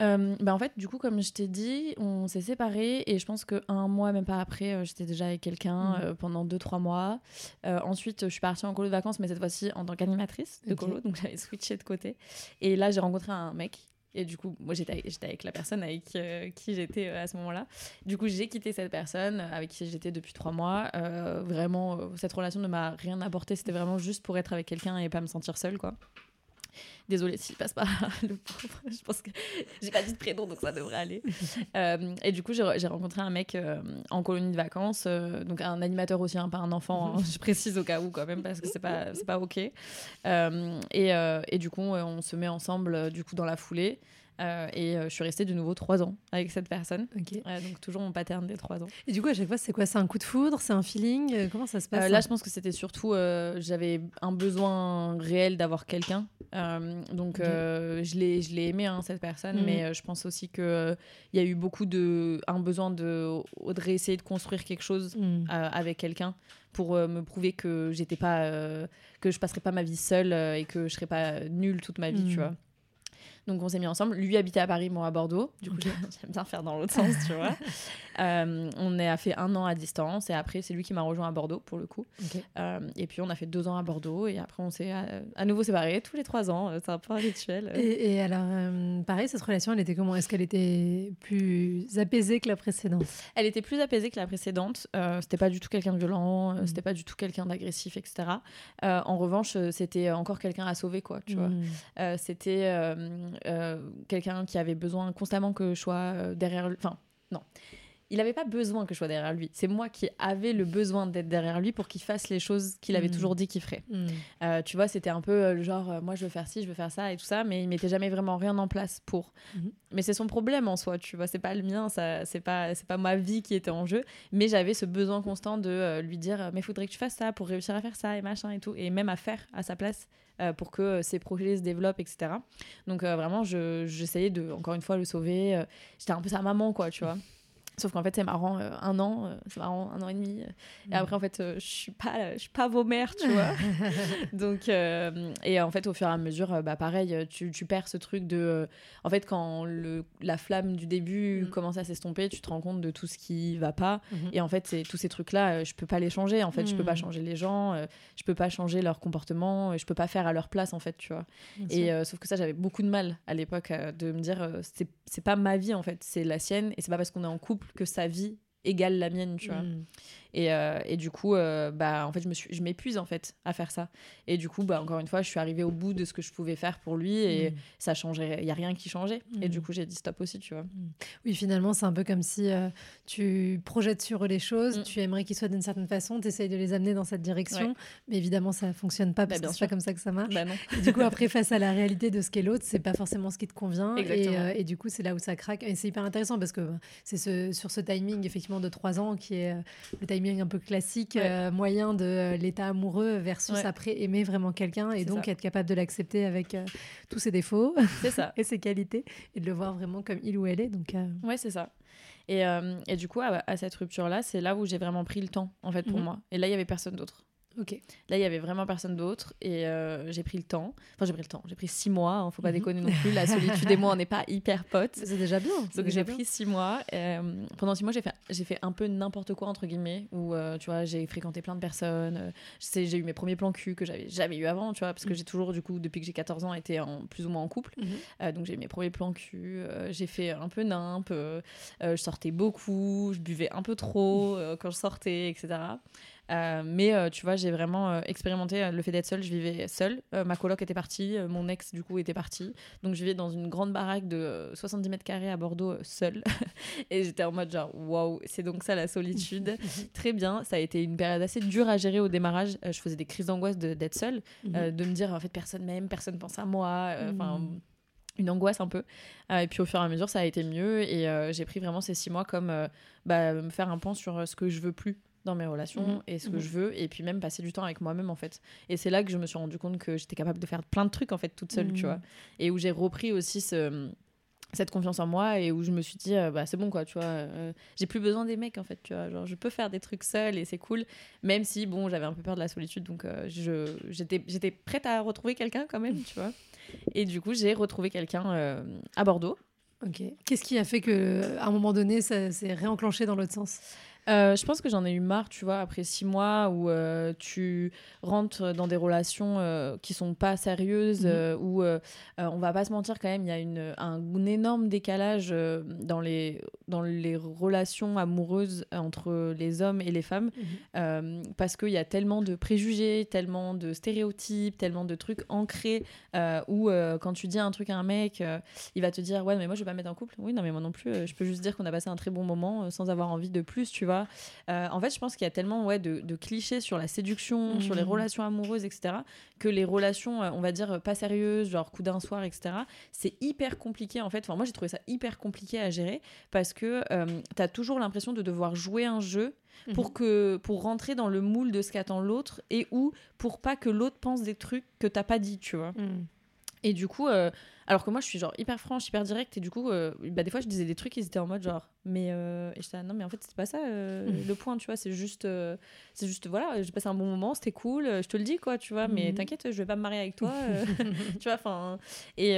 Euh, bah en fait, du coup, comme je t'ai dit, on s'est séparés et je pense qu'un mois, même pas après, euh, j'étais déjà avec quelqu'un mhm. euh, pendant 2-3 mois. ensuite, je suis partie en colo de vacances, mais cette fois-ci en tant qu'animatrice de colo, donc j'avais switché de côté. Et là, j'ai rencontré un mec. Et du coup, moi, j'étais avec, avec, la personne avec qui j'étais à ce moment-là. Du coup, j'ai quitté cette personne avec qui j'étais depuis 3 mois. vraiment, cette relation ne m'a rien apporté. C'était vraiment juste pour être avec quelqu'un et pas me sentir seule, quoi. Désolée s'il passe pas, le pauvre. Je pense que j'ai pas dit de prénom, donc ça devrait aller. Euh, et du coup, j'ai rencontré un mec euh, en colonie de vacances, euh, donc un animateur aussi, hein, pas un enfant. Hein, je précise au cas où quand même parce que c'est pas pas ok. et, et du coup, on se met ensemble du coup dans la foulée. Euh, et euh, je suis restée de nouveau trois ans avec cette personne. donc toujours mon pattern des trois ans. Et du coup, à chaque fois, c'est quoi? C'est un coup de foudre? C'est un feeling? Euh, Comment ça se passe Là, je pense que c'était surtout, j'avais un besoin réel d'avoir quelqu'un. donc je l'ai, je l'ai aimé hein, cette personne, mhm. mais je pense aussi que il y a eu beaucoup de, un besoin de, de de construire quelque chose mhm. avec quelqu'un pour me prouver que j'étais pas, que je passerais pas ma vie seule et que je serais pas nulle toute ma vie, tu mhm. vois. Donc on s'est mis ensemble. Lui habitait à Paris, moi à Bordeaux. Du coup, j'aime bien faire dans l'autre sens, tu vois. Euh, on a fait un an à distance et après, c'est lui qui m'a rejoint à Bordeaux pour le coup. Euh, et puis on a fait deux ans à Bordeaux et après, on s'est à, nouveau séparés tous les trois ans. C'est un peu un rituel. Et, alors, euh, pareil, cette relation, elle était comment? Est-ce qu'elle était plus apaisée que la précédente? Elle était plus apaisée que la précédente. c'était pas du tout quelqu'un de violent, mm. c'était pas du tout quelqu'un d'agressif, etc. en revanche, c'était encore quelqu'un à sauver, quoi, tu vois. Mm. c'était euh, quelqu'un qui avait besoin constamment que je sois euh, derrière. Enfin, non. Il n'avait pas besoin que je sois derrière lui. C'est moi qui avais le besoin d'être derrière lui pour qu'il fasse les choses qu'il avait mm. toujours dit qu'il ferait. Mm. Euh, tu vois, c'était un peu le genre, moi je veux faire ci, je veux faire ça et tout ça, mais il mettait jamais vraiment rien en place pour. Mm-hmm. Mais c'est son problème en soi, tu vois, c'est pas le mien, ça, c'est pas, c'est pas ma vie qui était en jeu. Mais j'avais ce besoin constant de lui dire, mais faudrait que tu fasses ça pour réussir à faire ça et machin et tout, et même à faire à sa place. Euh, pour que ces projets se développent, etc. Donc euh, vraiment, j'essayais de, encore une fois, le sauver. Euh, j'étais un peu sa maman, quoi, tu vois. Sauf qu'en fait, c'est marrant, euh, un an, euh, c'est marrant, un an et demi. et mm. après, en fait, euh, je suis pas, je suis pas vos mères, tu vois. Donc, et en fait, au fur et à mesure, bah, pareil, tu, tu perds ce truc de. en fait, quand le, la flamme du début mm. commence à s'estomper, tu te rends compte de tout ce qui va pas. Mm-hmm. Et en fait, c'est tous ces trucs-là, je peux pas les changer. En fait, je peux pas mm. changer les gens, je peux pas changer leur comportement, je peux pas faire à leur place, en fait, tu vois. et sauf que ça, j'avais beaucoup de mal à l'époque de me dire, c'est pas ma vie, en fait, c'est la sienne. Et c'est pas parce qu'on est en couple que sa vie égale la mienne, tu vois. Mm. Et, euh, et, du coup, euh, bah, en fait, je, me suis, je m'épuise en fait à faire ça. Et du coup, bah, encore une fois, je suis arrivée au bout de ce que je pouvais faire pour lui et mm. ça changeait. Il n'y a rien qui changeait. Et du mm. coup, j'ai dit stop aussi, tu vois. Oui, finalement, c'est un peu comme si euh, tu projettes sur eux les choses, tu aimerais qu'ils soient d'une certaine façon, tu essayes de les amener dans cette direction. Mais évidemment, ça ne fonctionne pas bah, parce que c'est pas comme ça que ça marche. Bah, du coup, après, face à la réalité de ce qu'est l'autre, c'est pas forcément ce qui te convient. Et, et, du coup, c'est là où ça craque. Et c'est hyper intéressant parce que c'est ce, sur ce timing, effectivement, de trois ans qui est le timing un peu classique, moyen de l'état amoureux versus après aimer vraiment quelqu'un et donc être capable de l'accepter avec tous ses défauts ça. et ses qualités et de le voir vraiment comme il ou elle est. Donc, Ouais, c'est ça. Et, et, du coup, à, cette rupture-là, c'est là où j'ai vraiment pris le temps, en fait, pour mhm. moi. Et là, il y avait personne d'autre. Ok. Là, il y avait vraiment personne d'autre et euh, j'ai pris le temps. Enfin, j'ai pris le temps. J'ai pris six mois. Hein, faut pas mhm. déconner non plus. La solitude et moi, on n'est pas hyper potes. C'est déjà bien. Donc j'ai pris six mois. Euh, pendant six mois, j'ai fait, j'ai fait un peu n'importe quoi entre guillemets. Où euh, tu vois, j'ai fréquenté plein de personnes. j'ai eu mes premiers plans cul que j'avais jamais eu avant, tu vois, parce que mhm. j'ai toujours du coup depuis que j'ai 14 ans été en plus ou moins en couple. Mhm. donc j'ai eu mes premiers plans cul. j'ai fait un peu nimp. je sortais beaucoup. Je buvais un peu trop quand je sortais, etc. Euh, mais euh, tu vois, j'ai vraiment euh, expérimenté le fait d'être seule. Je vivais seule. ma coloc était partie. mon ex, du coup, était parti. Donc, je vivais dans une grande baraque de 70 mètres carrés à Bordeaux, seule. et j'étais en mode genre, waouh, c'est donc ça la solitude. Très bien. Ça a été une période assez dure à gérer au démarrage. je faisais des crises d'angoisse d'être seule, mhm. de me dire, en fait, personne m'aime, personne pense à moi. Enfin. Mhm. une angoisse un peu. et puis au fur et à mesure, ça a été mieux. Et j'ai pris vraiment ces six mois comme bah, me faire un point sur ce que je veux plus dans mes relations mhm. et ce que mhm. je veux et puis même passer du temps avec moi-même en fait. Et c'est là que je me suis rendu compte que j'étais capable de faire plein de trucs en fait toute seule tu mhm. vois. Et où j'ai repris aussi ce, cette confiance en moi et où je me suis dit euh, bah c'est bon quoi tu vois euh, j'ai plus besoin des mecs en fait tu vois. Genre je peux faire des trucs seule et c'est cool même si bon j'avais un peu peur de la solitude donc euh, je j'étais j'étais prête à retrouver quelqu'un quand même tu vois. Et du coup j'ai retrouvé quelqu'un à Bordeaux. Ok. Qu'est-ce qui a fait que à un moment donné ça s'est réenclenché dans l'autre sens? Euh, je pense que j'en ai eu marre, tu vois, après six mois où euh, tu rentres dans des relations euh, qui sont pas sérieuses, mhm. où on va pas se mentir quand même, il y a une, un, énorme décalage dans, les, dans les relations amoureuses entre les hommes et les femmes, mhm. parce qu'il y a tellement de préjugés, tellement de stéréotypes, tellement de trucs ancrés, où quand tu dis un truc à un mec, il va te dire, ouais, mais moi je vais pas me mettre en couple. Oui, non, mais moi non plus, je peux juste dire qu'on a passé un très bon moment sans avoir envie de plus, tu vois. Euh, en fait, je pense qu'il y a tellement ouais, de, clichés sur la séduction, sur les mmh. relations amoureuses, etc., que les relations, euh, on va dire, pas sérieuses, genre coup d'un soir, etc., c'est hyper compliqué, en fait. Enfin, moi, j'ai trouvé ça hyper compliqué à gérer parce que euh, tu as toujours l'impression de devoir jouer un jeu pour mmh. que pour rentrer dans le moule de ce qu'attend l'autre et ou pour pas que l'autre pense des trucs que t'as pas dit tu vois mmh. Et du coup alors que moi, je suis genre hyper franche, hyper directe. Et du coup, euh, bah, des fois, je disais des trucs, ils étaient en mode genre, mais. Euh... Et j'étais non, mais en fait, c'est pas ça euh, mmh. le point, tu vois. C'est juste, euh, c'est juste, voilà, j'ai passé un bon moment, c'était cool, je te le dis, quoi, tu vois. Mais mmh. t'inquiète, je vais pas me marier avec toi, tu vois. Enfin. Et,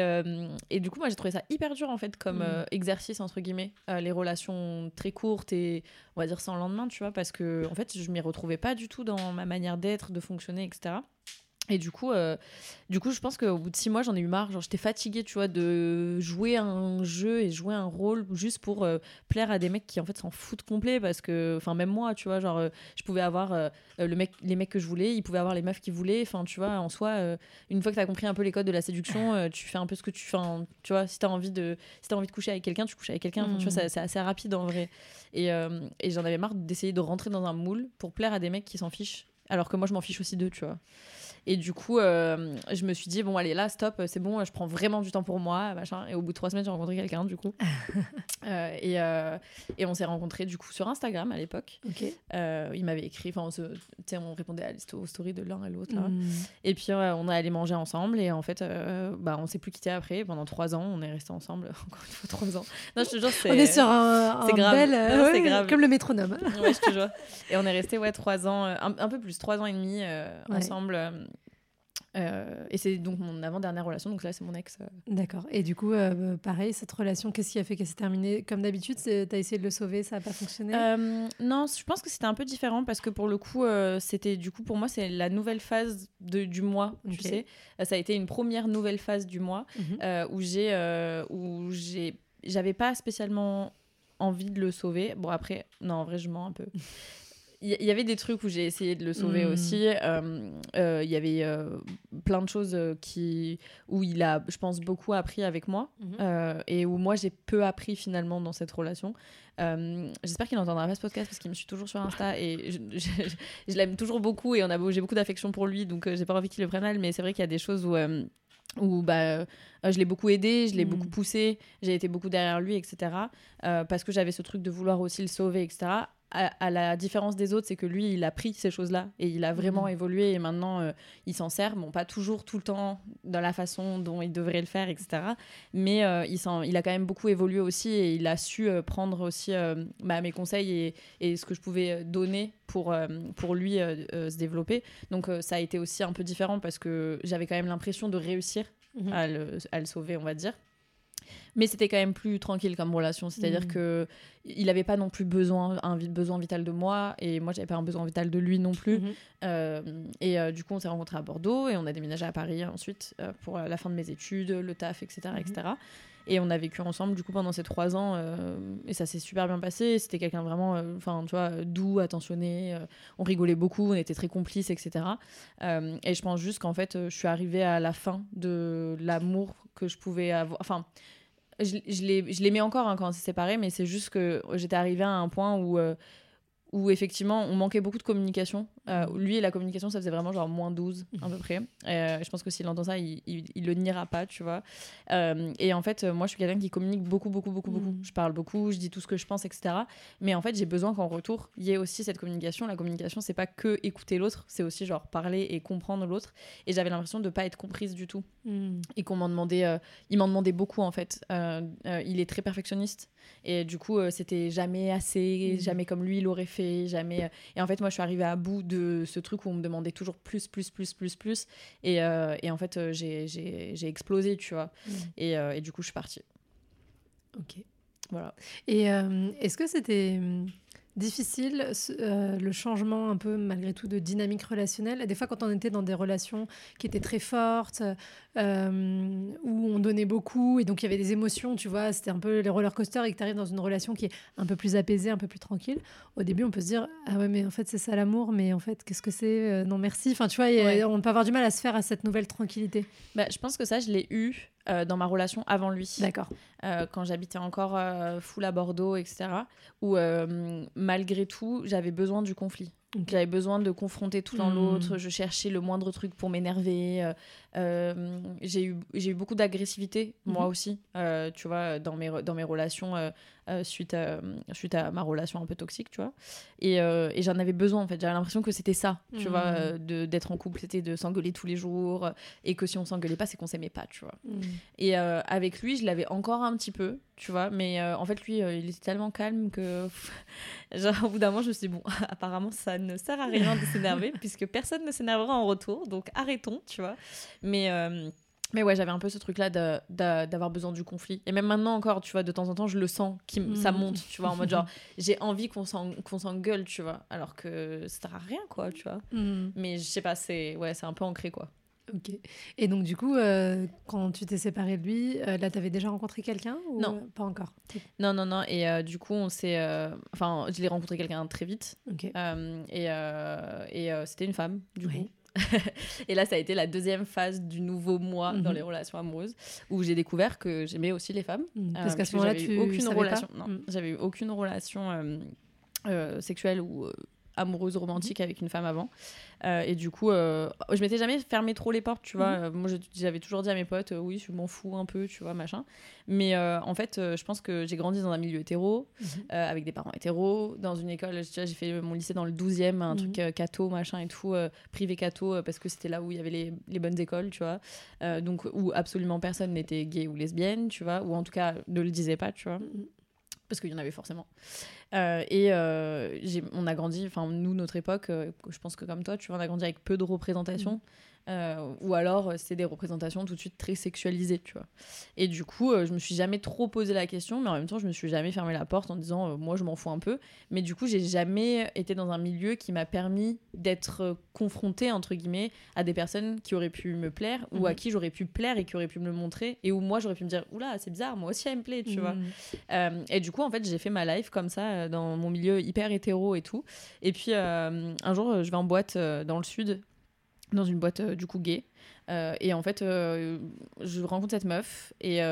et du coup, moi, j'ai trouvé ça hyper dur, en fait, comme mmh. exercice, entre guillemets. les relations très courtes et, on va dire, sans lendemain, tu vois. Parce que, en fait, je m'y retrouvais pas du tout dans ma manière d'être, de fonctionner, etc. Et du coup, euh, du coup, je pense qu'au bout de six mois, j'en ai eu marre. Genre, j'étais fatiguée, tu vois, de jouer un jeu et jouer un rôle juste pour euh, plaire à des mecs qui en fait s'en foutent complet parce que, enfin, même moi, tu vois, genre, euh, je pouvais avoir le mec, les mecs que je voulais, ils pouvaient avoir les meufs qu'ils voulaient. Enfin, tu vois, en soi, une fois que t'as compris un peu les codes de la séduction, tu fais un peu ce que tu fais. Tu vois, si t'as envie de, si as envie de coucher avec quelqu'un, tu couches avec quelqu'un. Tu vois, mmh. c'est assez rapide en vrai. Et, et j'en avais marre d'essayer de rentrer dans un moule pour plaire à des mecs qui s'en fichent. Alors que moi, je m'en fiche aussi d'eux, tu vois. Et du coup, euh, je me suis dit, bon, allez, là, stop, c'est bon, je prends vraiment du temps pour moi, machin. Et au bout de trois semaines, j'ai rencontré quelqu'un, du coup. Euh, et, euh, et, on s'est rencontrés, du coup, sur Instagram à l'époque. il m'avait écrit, enfin, on, on répondait à aux stories de l'un et l'autre. Hmm. Et puis, on est allé manger ensemble. Et en fait, bah, on s'est plus quitté après. Pendant trois ans, on est resté ensemble. Encore une fois, trois ans. Non, je te jure, c'est. On est sur un, un grave. Bel, grave. Comme le métronome. ouais, je te jure. Et on est resté, ouais, trois ans, un, un peu plus, trois ans et demi ensemble. Euh, et c'est donc mon avant-dernière relation, donc là c'est mon ex. Euh. D'accord. Et du coup, euh, pareil, cette relation, qu'est-ce qui a fait qu'elle s'est terminée? Comme d'habitude, tu as essayé de le sauver, ça n'a pas fonctionné? Non, je pense que c'était un peu différent parce que pour le coup, c'était du coup pour moi, c'est la nouvelle phase de, du mois, tu sais. ça a été une première nouvelle phase du mois mhm. où j'ai. où j'ai j'avais pas spécialement envie de le sauver. Bon, après, non, en vrai, je mens un peu. il y, avait des trucs où j'ai essayé de le sauver hmm. aussi. Euh, euh, il y avait euh, plein de choses qui, où il a, je pense, beaucoup appris avec moi mhm. et où moi j'ai peu appris finalement dans cette relation. J'espère qu'il n'entendra pas ce podcast parce qu'il me suit toujours sur Insta et je, l'aime toujours beaucoup et on a j'ai beaucoup d'affection pour lui donc j'ai pas envie qu'il le prenne mal. Mais c'est vrai qu'il y a des choses où où bah, je l'ai beaucoup aidé, je l'ai hmm. beaucoup poussé, j'ai été beaucoup derrière lui, etc. parce que j'avais ce truc de vouloir aussi le sauver, etc à, la différence des autres, c'est que lui, il a pris ces choses-là et il a vraiment mhm. évolué et maintenant euh, il s'en sert. Bon, pas toujours tout le temps dans la façon dont il devrait le faire, etc. Mais euh, il, il a quand même beaucoup évolué aussi et il a su euh, prendre aussi bah, mes conseils et, et, ce que je pouvais donner pour, pour lui se développer. Donc ça a été aussi un peu différent parce que j'avais quand même l'impression de réussir mhm. à, le, à le sauver, on va dire mais c'était quand même plus tranquille comme relation c'est à dire mmh. que il avait pas non plus besoin un besoin vital de moi et moi j'avais pas un besoin vital de lui non plus mmh. euh, et euh, du coup on s'est rencontrés à Bordeaux et on a déménagé à Paris ensuite euh, pour la fin de mes études le taf etc etc mmh. Et on a vécu ensemble du coup pendant ces trois ans et ça s'est super bien passé. C'était quelqu'un vraiment enfin tu vois doux attentionné on rigolait beaucoup on était très complices etc et je pense juste qu'en fait je suis arrivée à la fin de l'amour que je pouvais avoir enfin je, je l'aimais encore hein, quand on s'est séparés, mais c'est juste que j'étais arrivée à un point où, euh, où effectivement on manquait beaucoup de communication. Euh, lui et la communication, ça faisait vraiment genre moins 12 à peu près. Euh, je pense que s'il entend ça, il, il, le niera pas, tu vois. Euh, et en fait, moi je suis quelqu'un qui communique beaucoup, beaucoup, beaucoup, beaucoup. Mm. Je parle beaucoup, je dis tout ce que je pense, etc. Mais en fait, j'ai besoin qu'en retour, il y ait aussi cette communication. La communication, c'est pas que écouter l'autre, c'est aussi genre parler et comprendre l'autre. Et j'avais l'impression de pas être comprise du tout. Mm. Et qu'on m'en demandait, il m'en demandait beaucoup en fait. il est très perfectionniste. Et du coup, c'était jamais assez, jamais comme lui il aurait fait jamais. Euh, et en fait, moi, je suis arrivée à bout de ce truc où on me demandait toujours plus, plus, plus, plus, plus. Et, euh, et en fait, euh, j'ai explosé, tu vois. Mm. Et, et, du coup, je suis partie. Ok. Voilà. Et est-ce que c'était difficile euh, le changement un peu malgré tout de dynamique relationnelle. Des fois, quand on était dans des relations qui étaient très fortes, euh, où on donnait beaucoup et donc il y avait des émotions, tu vois, c'était un peu les roller coasters et que tu arrives dans une relation qui est un peu plus apaisée, un peu plus tranquille. Au début, on peut se dire ah ouais, mais en fait c'est ça l'amour, mais en fait qu'est-ce que c'est euh, Non merci. Enfin, tu vois, on peut avoir du mal à se faire à cette nouvelle tranquillité. Bah, je pense que ça, je l'ai eu euh, dans ma relation avant lui. D'accord. Euh, quand j'habitais encore euh, full à Bordeaux, etc. Où malgré tout, j'avais besoin du conflit. J'avais besoin de confronter tout dans hmm. l'autre. Je cherchais le moindre truc pour m'énerver. J'ai eu, eu beaucoup d'agressivité, moi mhm. aussi, tu vois, dans mes, dans mes relations euh, suite, à, suite à ma relation un peu toxique, tu vois. Et, euh, et j'en avais besoin, en fait. J'avais l'impression que c'était ça, tu vois, mmh. euh, d'être en couple, c'était de s'engueuler tous les jours. Et que si on s'engueulait pas, c'est qu'on s'aimait pas, tu vois. Mmh. Et avec lui, je l'avais encore un petit peu, tu vois. Mais en fait, lui, il était tellement calme que, genre, au bout d'un moment, je me suis dit, bon, apparemment, ça ne sert à rien de s'énerver, puisque personne ne s'énervera en retour. Donc, arrêtons, tu vois. Mais. Mais ouais, j'avais un peu ce truc-là d'avoir besoin du conflit. Et même maintenant encore, tu vois, de temps en temps, je le sens, qui, ça mm. monte, tu vois, en mode genre, j'ai envie qu'on s'engueule, tu vois, alors que ça sert à rien, quoi, tu vois. Mm. Mais je sais pas, c'est ouais, un peu ancré, quoi. Ok. Et donc, du coup, euh, quand tu t'es séparée de lui, euh, là, t'avais déjà rencontré quelqu'un ou Non. Pas encore Non, non, non. Et euh, du coup, on s'est. Enfin, je l'ai rencontré quelqu'un très vite. Ok. et et c'était une femme, du coup. et là, ça a été la deuxième phase du nouveau moi dans mhm. les relations amoureuses, où j'ai découvert que j'aimais aussi les femmes. Mhm. parce qu'à ce moment-là, tu aucune relation. Non, mhm. j'avais eu aucune relation euh, sexuelle ou amoureuse romantique avec une femme avant. Euh, et du coup, euh, je m'étais jamais fermé trop les portes, tu vois. Mhm. Moi, j'avais toujours dit à mes potes, euh, oui, je m'en fous un peu, tu vois, machin. Mais en fait, je pense que j'ai grandi dans un milieu hétéro, mhm. avec des parents hétéros, dans une école, j'ai fait mon lycée dans le 12e, un truc mhm. catho, machin et tout, privé catho, parce que c'était là où il y avait les, les, bonnes écoles, tu vois. donc, où absolument personne n'était gay ou lesbienne, tu vois, ou en tout cas ne le disait pas, tu vois parce qu'il y en avait forcément. Euh, et euh, on a grandi, enfin nous, notre époque, euh, je pense que comme toi, tu vois, on a grandi avec peu de représentation. Euh, ou alors euh, c'est des représentations tout de suite très sexualisées, tu vois. Et du coup, euh, je me suis jamais trop posé la question, mais en même temps, je me suis jamais fermé la porte en disant moi je m'en fous un peu. Mais du coup, j'ai jamais été dans un milieu qui m'a permis d'être confrontée entre guillemets à des personnes qui auraient pu me plaire ou à mhm. qui j'aurais pu plaire et qui auraient pu me le montrer et où moi j'aurais pu me dire oula c'est bizarre, moi aussi elle me plaît, tu vois. Mhm. et du coup, en fait, j'ai fait ma life comme ça dans mon milieu hyper hétéro et tout. Et puis un jour, je vais en boîte dans le sud dans une boîte euh, du coup gay. Euh, et en fait, euh, je rencontre cette meuf et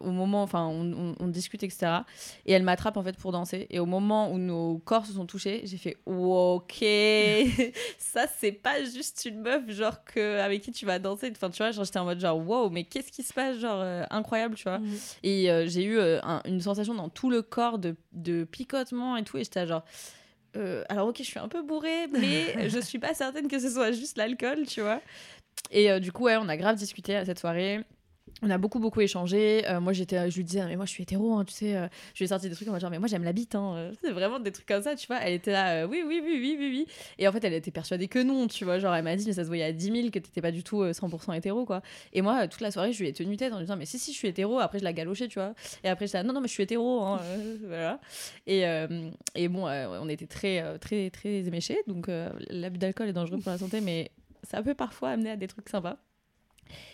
au moment, enfin, on, discute, etc. Et elle m'attrape en fait pour danser. Et au moment où nos corps se sont touchés, j'ai fait ok, ça c'est pas juste une meuf genre que avec qui tu vas danser. Enfin, tu vois, j'étais en mode genre wow, mais qu'est-ce qui se passe, genre incroyable, tu vois. Mm. Et j'ai eu une sensation dans tout le corps de, de picotement et tout. Et j'étais genre alors ok, je suis un peu bourrée, mais je suis pas certaine que ce soit juste l'alcool, tu vois. Et du coup, ouais, on a grave discuté à cette soirée on a beaucoup beaucoup échangé. Euh, moi j'étais, je lui disais mais moi je suis hétéro, hein, tu sais. Euh, je lui ai sorti des trucs en genre mais moi j'aime la bite, hein, euh, c'est vraiment des trucs comme ça, tu vois. Elle était là, oui oui oui oui oui oui. Et en fait elle était persuadée que non, tu vois. Genre elle m'a dit mais ça se voyait à 10 000 que t'étais pas du tout 100% hétéro quoi. Et moi toute la soirée je lui ai tenu tête en lui disant mais si si je suis hétéro. Après je la galochais, tu vois. Et après j'étais non non mais je suis hétéro, hein, voilà. Et, et bon on était très très très éméchés donc l'abus d'alcool est dangereux pour la santé mais ça peut parfois amener à des trucs sympas.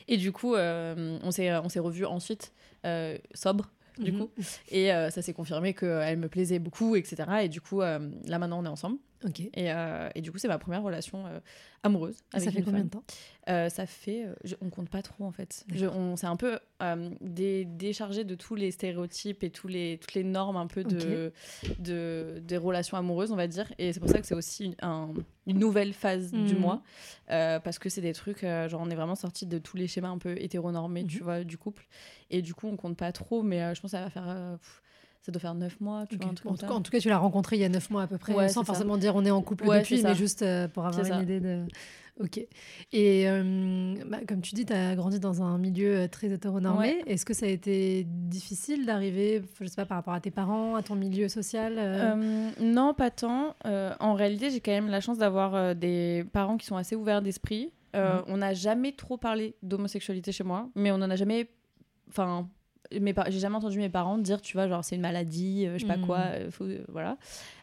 Et du coup, euh, on s'est on s'est revus ensuite euh, sobre du mhm. coup. Et euh, ça s'est confirmé qu'elle me plaisait beaucoup, etc. Et du coup, là maintenant, on est ensemble. Ok. Et, et, du coup, c'est ma première relation amoureuse. Avec ça fait combien de temps? Ça fait. on compte pas trop en fait. on s'est un peu déchargé de tous les stéréotypes et tous les, toutes les normes un peu de, de, des relations amoureuses, on va dire. Et c'est pour ça que c'est aussi un, une nouvelle phase du mhm. mois euh, parce que c'est des trucs euh, genre on est vraiment sorti de tous les schémas un peu hétéronormés tu mhm. vois du couple et du coup on compte pas trop mais euh, je pense que ça va faire ça doit faire 9 mois tu vois, en, tout, en, tout, cas tu l'as rencontré il y a 9 mois à peu près sans forcément dire on est en couple depuis mais juste pour avoir une idée de Ok. Et euh, bah, comme tu dis, tu as grandi dans un milieu euh, très hétéronormé. Est-ce que ça a été difficile d'arriver, je sais pas, par rapport à tes parents, à ton milieu social euh? Non, pas tant. en réalité, j'ai quand même la chance d'avoir des parents qui sont assez ouverts d'esprit. Mhm. On n'a jamais trop parlé d'homosexualité chez moi, mais on n'en a jamais. Enfin, j'ai jamais entendu mes parents dire, tu vois, genre c'est une maladie, euh, je sais pas quoi, hmm. euh, faut, euh, voilà.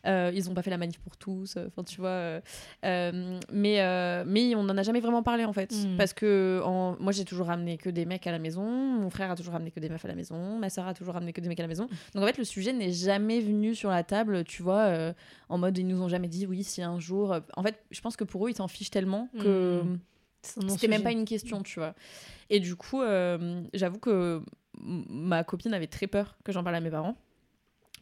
ils ont pas fait la manif pour tous, enfin tu vois. mais, mais on en a jamais vraiment parlé en fait. Hmm. Parce que en, moi j'ai toujours ramené que des mecs à la maison, mon frère a toujours ramené que des meufs à la maison, ma soeur a toujours ramené que des mecs à la maison. Donc en fait le sujet n'est jamais venu sur la table, tu vois, en mode ils nous ont jamais dit oui si un jour. En fait, je pense que pour eux ils s'en fichent tellement que. Hmm. C'était même pas une question, tu vois. Et du coup, j'avoue que ma copine avait très peur que j'en parle à mes parents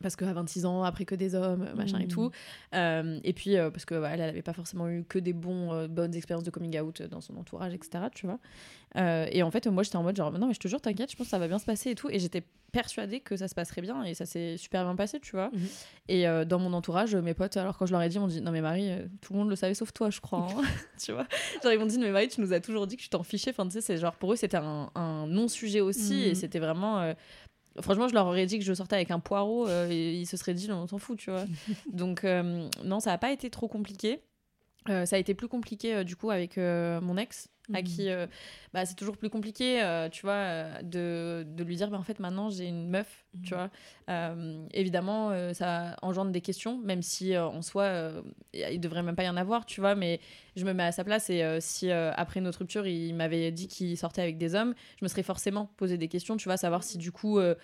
parce qu'à 26 ans, après que des hommes, machin et mmh. tout. Euh, et puis, euh, parce que elle n'avait pas forcément eu que des bons, euh, bonnes expériences de coming out dans son entourage, etc. Tu vois. et en fait, moi, j'étais en mode genre, non, mais je te jure, t'inquiète, je pense que ça va bien se passer et tout. Et j'étais persuadée que ça se passerait bien et ça s'est super bien passé, tu vois. Mmh. Et dans mon entourage, mes potes, alors quand je leur ai dit, m'ont dit, non, mais Marie, tout le monde le savait sauf toi, je crois. Hein. tu vois. Genre, ils m'ont dit, mais Marie, tu nous as toujours dit que tu t'en fichais. Enfin, tu sais, c'est genre, pour eux, c'était un, un non-sujet aussi. Mmh. Et c'était vraiment Franchement, je leur aurais dit que je sortais avec un poireau euh, et ils se seraient dit, non, on s'en fout, tu vois. Donc, euh, non, ça n'a pas été trop compliqué. Euh, ça a été plus compliqué, du coup, avec mon ex, à mmh. qui bah, c'est toujours plus compliqué, tu vois, de, de, lui dire, bah, en fait, maintenant, j'ai une meuf, tu mmh. vois. évidemment, ça engendre des questions, même si en soi, il devrait même pas y en avoir, tu vois, mais je me mets à sa place et euh, si euh, après notre rupture il m'avait dit qu'il sortait avec des hommes, je me serais forcément posé des questions, tu vois, savoir si du coup euh,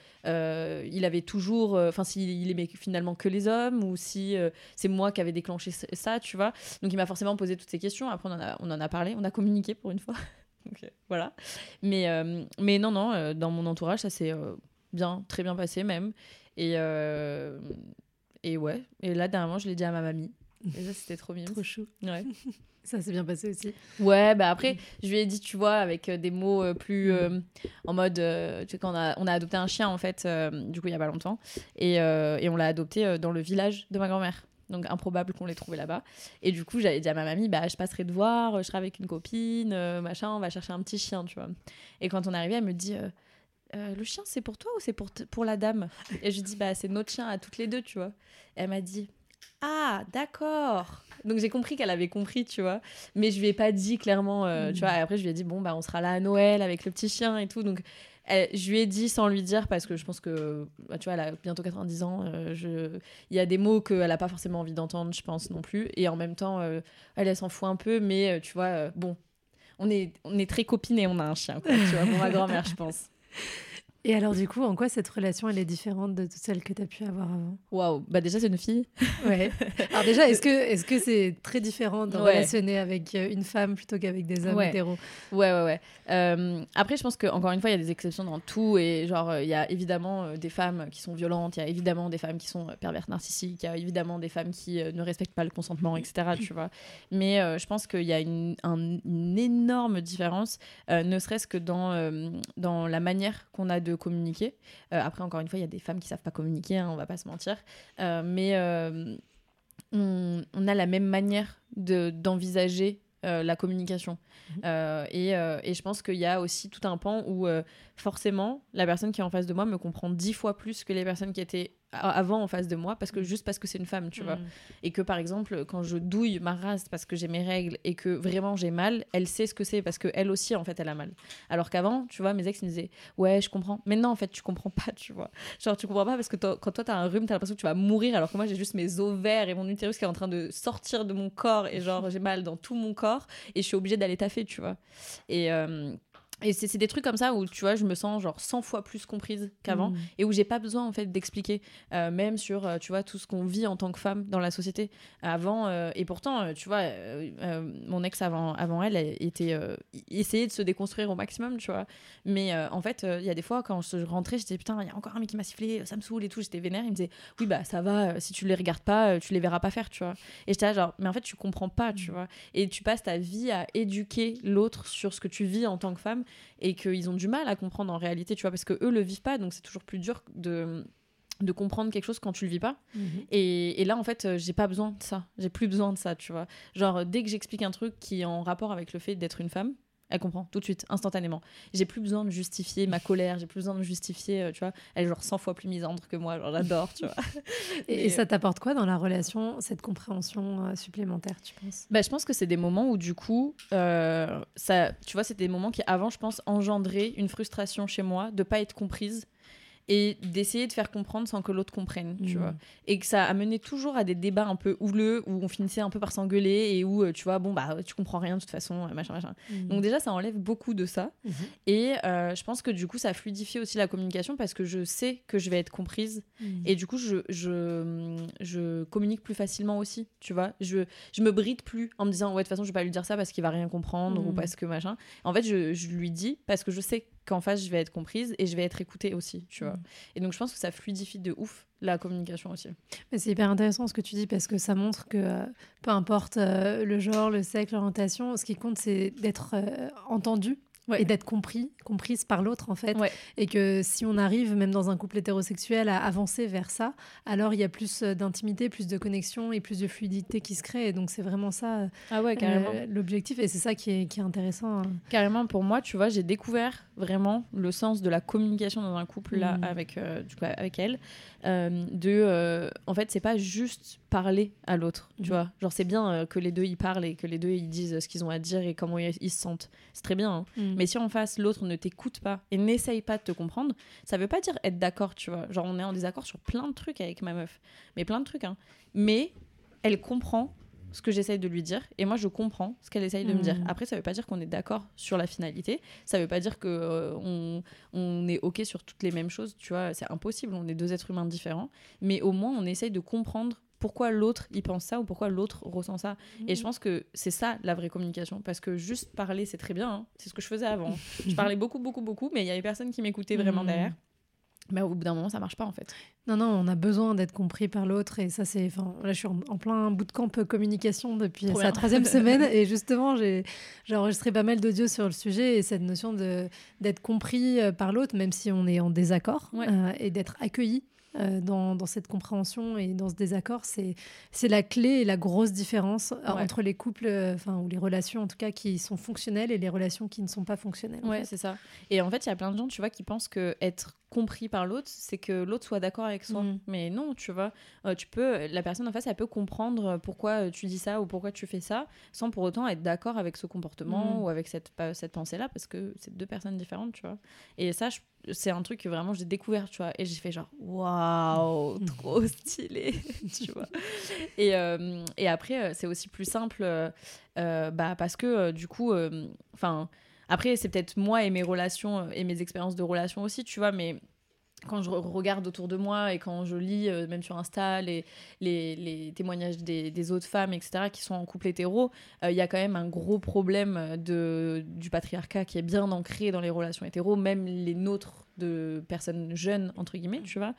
il avait toujours, enfin s'il aimait finalement que les hommes ou si c'est moi qui avais déclenché ça, tu vois. Donc il m'a forcément posé toutes ces questions. Après on en a, on en a parlé, on a communiqué pour une fois. Donc voilà. Mais, mais non, non, dans mon entourage ça s'est bien, très bien passé même. Et, et ouais, et là dernièrement je l'ai dit à ma mamie. Et ça, c'était trop bien. Trop chou. Ouais. Ça s'est bien passé aussi. Ouais, bah après, je lui ai dit, tu vois, avec euh, des mots euh, plus euh, en mode. tu sais, quand on a, on a adopté un chien, en fait, du coup, il y a pas longtemps. Et, et on l'a adopté dans le village de ma grand-mère. Donc, improbable qu'on l'ait trouvé là-bas. Et du coup, j'avais dit à ma mamie, bah, je passerai te voir, je serai avec une copine, machin, on va chercher un petit chien, tu vois. Et quand on est arrivé, elle me dit. le chien, c'est pour toi ou c'est pour, pour la dame? Et je lui dis, bah, c'est notre chien à toutes les deux, tu vois. Et elle m'a dit, ah, d'accord. Donc j'ai compris qu'elle avait compris, tu vois. Mais je lui ai pas dit clairement, euh, tu vois. Et après, je lui ai dit, bon, bah, on sera là à Noël avec le petit chien et tout. Donc je lui ai dit sans lui dire, parce que je pense que, bah, tu vois, elle a bientôt 90 ans. Euh. Il y a des mots qu'elle a pas forcément envie d'entendre, je pense non plus. Et en même temps, euh, elle, elle s'en fout un peu. Mais tu vois, bon, on est, on est très copines et on a un chien, quoi, tu vois, pour ma grand-mère, je pense. Et alors, du coup, en quoi cette relation, elle est différente de toutes celles que tu as pu avoir avant? Waouh Bah, déjà, c'est une fille. Ouais. Alors, déjà, est-ce que est-ce que c'est très différent de relationner avec euh, une femme plutôt qu'avec des hommes hétéros? Ouais, ouais, ouais. Euh, après, je pense qu'encore une fois, il y a des exceptions dans tout. Et genre, il y a évidemment euh, des femmes qui sont violentes, il y a évidemment des femmes qui sont perverses narcissiques, il y a évidemment des femmes qui ne respectent pas le consentement, etc. tu vois. Mais je pense qu'il y a une, une énorme différence, ne serait-ce que dans, dans la manière qu'on a de communiquer. Euh, après, encore une fois, il y a des femmes qui savent pas communiquer, hein, on va pas se mentir. Euh, mais euh, on, on, a la même manière d'envisager euh, la communication. Mhm. Euh, et, euh, et, je pense qu'il y a aussi tout un pan où forcément la personne qui est en face de moi me comprend dix fois plus que les personnes qui étaient avant en face de moi parce que mm. juste parce que c'est une femme tu vois. Mm. et que par exemple quand je douille ma race parce que j'ai mes règles et que vraiment j'ai mal elle sait ce que c'est parce que elle aussi en fait elle a mal. Alors qu'avant tu vois mes ex ils me disaient ouais je comprends mais non en fait tu comprends pas tu vois. Genre tu comprends pas parce que quand toi t'as un rhume t'as l'impression que tu vas mourir alors que moi j'ai juste mes ovaires et mon utérus qui est en train de sortir de mon corps et genre j'ai mal dans tout mon corps et je suis obligée d'aller taffer tu vois. Et euh, et c'est des trucs comme ça où tu vois je me sens genre 100 fois plus comprise qu'avant mm. et où j'ai pas besoin en fait d'expliquer euh, même sur euh, tu vois tout ce qu'on vit en tant que femme dans la société avant euh, et pourtant tu vois mon ex avant avant elle, était essayé de se déconstruire au maximum tu vois mais en fait il y a des fois quand je rentrais j'étais putain il y a encore un mec qui m'a sifflé ça me saoule et tout j'étais vénère il me disait oui bah ça va si tu les regardes pas tu les verras pas faire tu vois et j'étais là genre mais en fait tu comprends pas tu mm. vois et tu passes ta vie à éduquer l'autre sur ce que tu vis en tant que femme et qu'ils ont du mal à comprendre en réalité, tu vois, parce que eux le vivent pas, donc c'est toujours plus dur de de comprendre quelque chose quand tu le vis pas. Mhm. Et, et, là, en fait, euh, j'ai pas besoin de ça. J'ai plus besoin de ça, tu vois. Genre, dès que j'explique un truc qui est en rapport avec le fait d'être une femme, elle comprend tout de suite, instantanément. J'ai plus besoin de justifier ma colère, j'ai plus besoin de justifier, euh, tu vois. Elle est genre 100 fois plus misandre que moi, j'adore, tu vois. et, ça t'apporte quoi dans la relation, cette compréhension euh, supplémentaire, tu penses? Bah, Je pense que c'est des moments où, du coup, euh, ça, tu vois, c'est des moments qui, avant, je pense, engendraient une frustration chez moi de pas être comprise et d'essayer de faire comprendre sans que l'autre comprenne, tu mmh. vois. Et que ça a mené toujours à des débats un peu houleux où on finissait un peu par s'engueuler et où, euh, tu vois, bon, bah, tu comprends rien de toute façon, euh, machin, machin. Mmh. Donc, déjà, ça enlève beaucoup de ça. Mmh. Et euh, je pense que du coup, ça fluidifie aussi la communication parce que je sais que je vais être comprise. Et du coup, je, je, je, communique plus facilement aussi, tu vois. Je, je me bride plus en me disant, ouais, de toute façon, je vais pas lui dire ça parce qu'il va rien comprendre ou parce que machin. En fait, je, je lui dis parce que je sais qu'en face je vais être comprise et je vais être écoutée aussi, tu vois. Mm. Et donc je pense que ça fluidifie de ouf la communication aussi. C'est hyper intéressant ce que tu dis parce que ça montre que euh, peu importe euh, le genre, le sexe, l'orientation, ce qui compte c'est d'être euh, entendu et d'être compris, comprise par l'autre en fait. Et que si on arrive, même dans un couple hétérosexuel, à avancer vers ça, alors il y a plus euh, d'intimité, plus de connexion et plus de fluidité qui se crée. Et donc c'est vraiment ça euh, ah ouais, carrément. l'objectif et c'est ça qui est, qui est intéressant. Hein. Carrément, pour moi, tu vois, j'ai découvert vraiment le sens de la communication dans un couple là mm. avec, euh, du coup, avec elle. de, en fait, c'est pas juste parler à l'autre, tu mm. vois. Genre c'est bien que les deux ils parlent et que les deux ils disent ce qu'ils ont à dire et comment ils, se sentent. C'est très bien. Hein. Mm. Mais si en face, l'autre ne t'écoute pas et n'essaye pas de te comprendre, ça veut pas dire être d'accord, tu vois. Genre, on est en désaccord sur plein de trucs avec ma meuf. Mais plein de trucs, hein. Mais elle comprend ce que j'essaye de lui dire et moi je comprends ce qu'elle essaye de me dire. Mmh. Après ça veut pas dire qu'on est d'accord sur la finalité, ça veut pas dire que euh, on, on, est OK sur toutes les mêmes choses, tu vois, c'est impossible, on est deux êtres humains différents, mais au moins on essaye de comprendre pourquoi l'autre il pense ça ou pourquoi l'autre ressent ça. Et je mmh. pense que c'est ça la vraie communication parce que juste parler c'est très bien, hein. c'est ce que je faisais avant. je parlais beaucoup beaucoup beaucoup mais il y avait personne qui m'écoutait vraiment mmh. derrière. Mais au bout d'un moment, ça marche pas en fait. Non, non, on a besoin d'être compris par l'autre et ça, c'est. Enfin, là, je suis en, plein bootcamp communication depuis sa troisième semaine et justement, j'ai enregistré pas mal d'audio sur le sujet et cette notion d'être compris euh, par l'autre, même si on est en désaccord, euh, et d'être accueilli euh, dans, dans, cette compréhension et dans ce désaccord, c'est la clé et la grosse différence euh, entre les couples, euh, enfin, ou les relations en tout cas, qui sont fonctionnelles et les relations qui ne sont pas fonctionnelles. Ouais, c'est ça. Et en fait, il y a plein de gens, tu vois, qui pensent que être compris par l'autre, c'est que l'autre soit d'accord avec soi. Mm. Mais non, tu vois, tu peux, la personne en face, elle peut comprendre pourquoi tu dis ça ou pourquoi tu fais ça, sans pour autant être d'accord avec ce comportement mm. ou avec cette, cette pensée-là, parce que c'est deux personnes différentes, tu vois. Et ça, je c'est un truc que vraiment j'ai découvert, tu vois. Et j'ai fait genre, waouh, trop stylé, tu vois. Et, euh, et après, euh, c'est aussi plus simple, euh, bah, parce que du coup, enfin, après, c'est peut-être moi et mes relations et mes expériences de relations aussi, tu vois, mais quand je regarde autour de moi et quand je lis, euh, même sur Insta, les, témoignages des, autres femmes, etc., qui sont en couple hétéro, euh, il y a quand même un gros problème de, du patriarcat qui est bien ancré dans les relations hétéro, même les nôtres de personnes jeunes, entre guillemets, tu vois,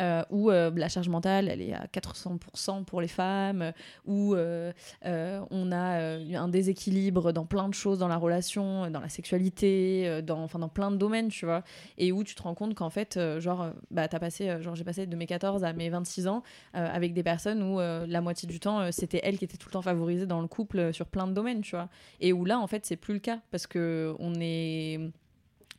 euh, où euh, la charge mentale, elle est à 400% pour les femmes, où euh, on a un déséquilibre dans plein de choses dans la relation, dans la sexualité, dans, enfin, dans plein de domaines, tu vois, et où tu te rends compte qu'en fait, genre, bah, as passé, genre, j'ai passé de mes 14 à mes 26 ans avec des personnes où la moitié du temps, c'était elle qui était tout le temps favorisée dans le couple sur plein de domaines, tu vois, et où là, en fait, c'est plus le cas, parce que on est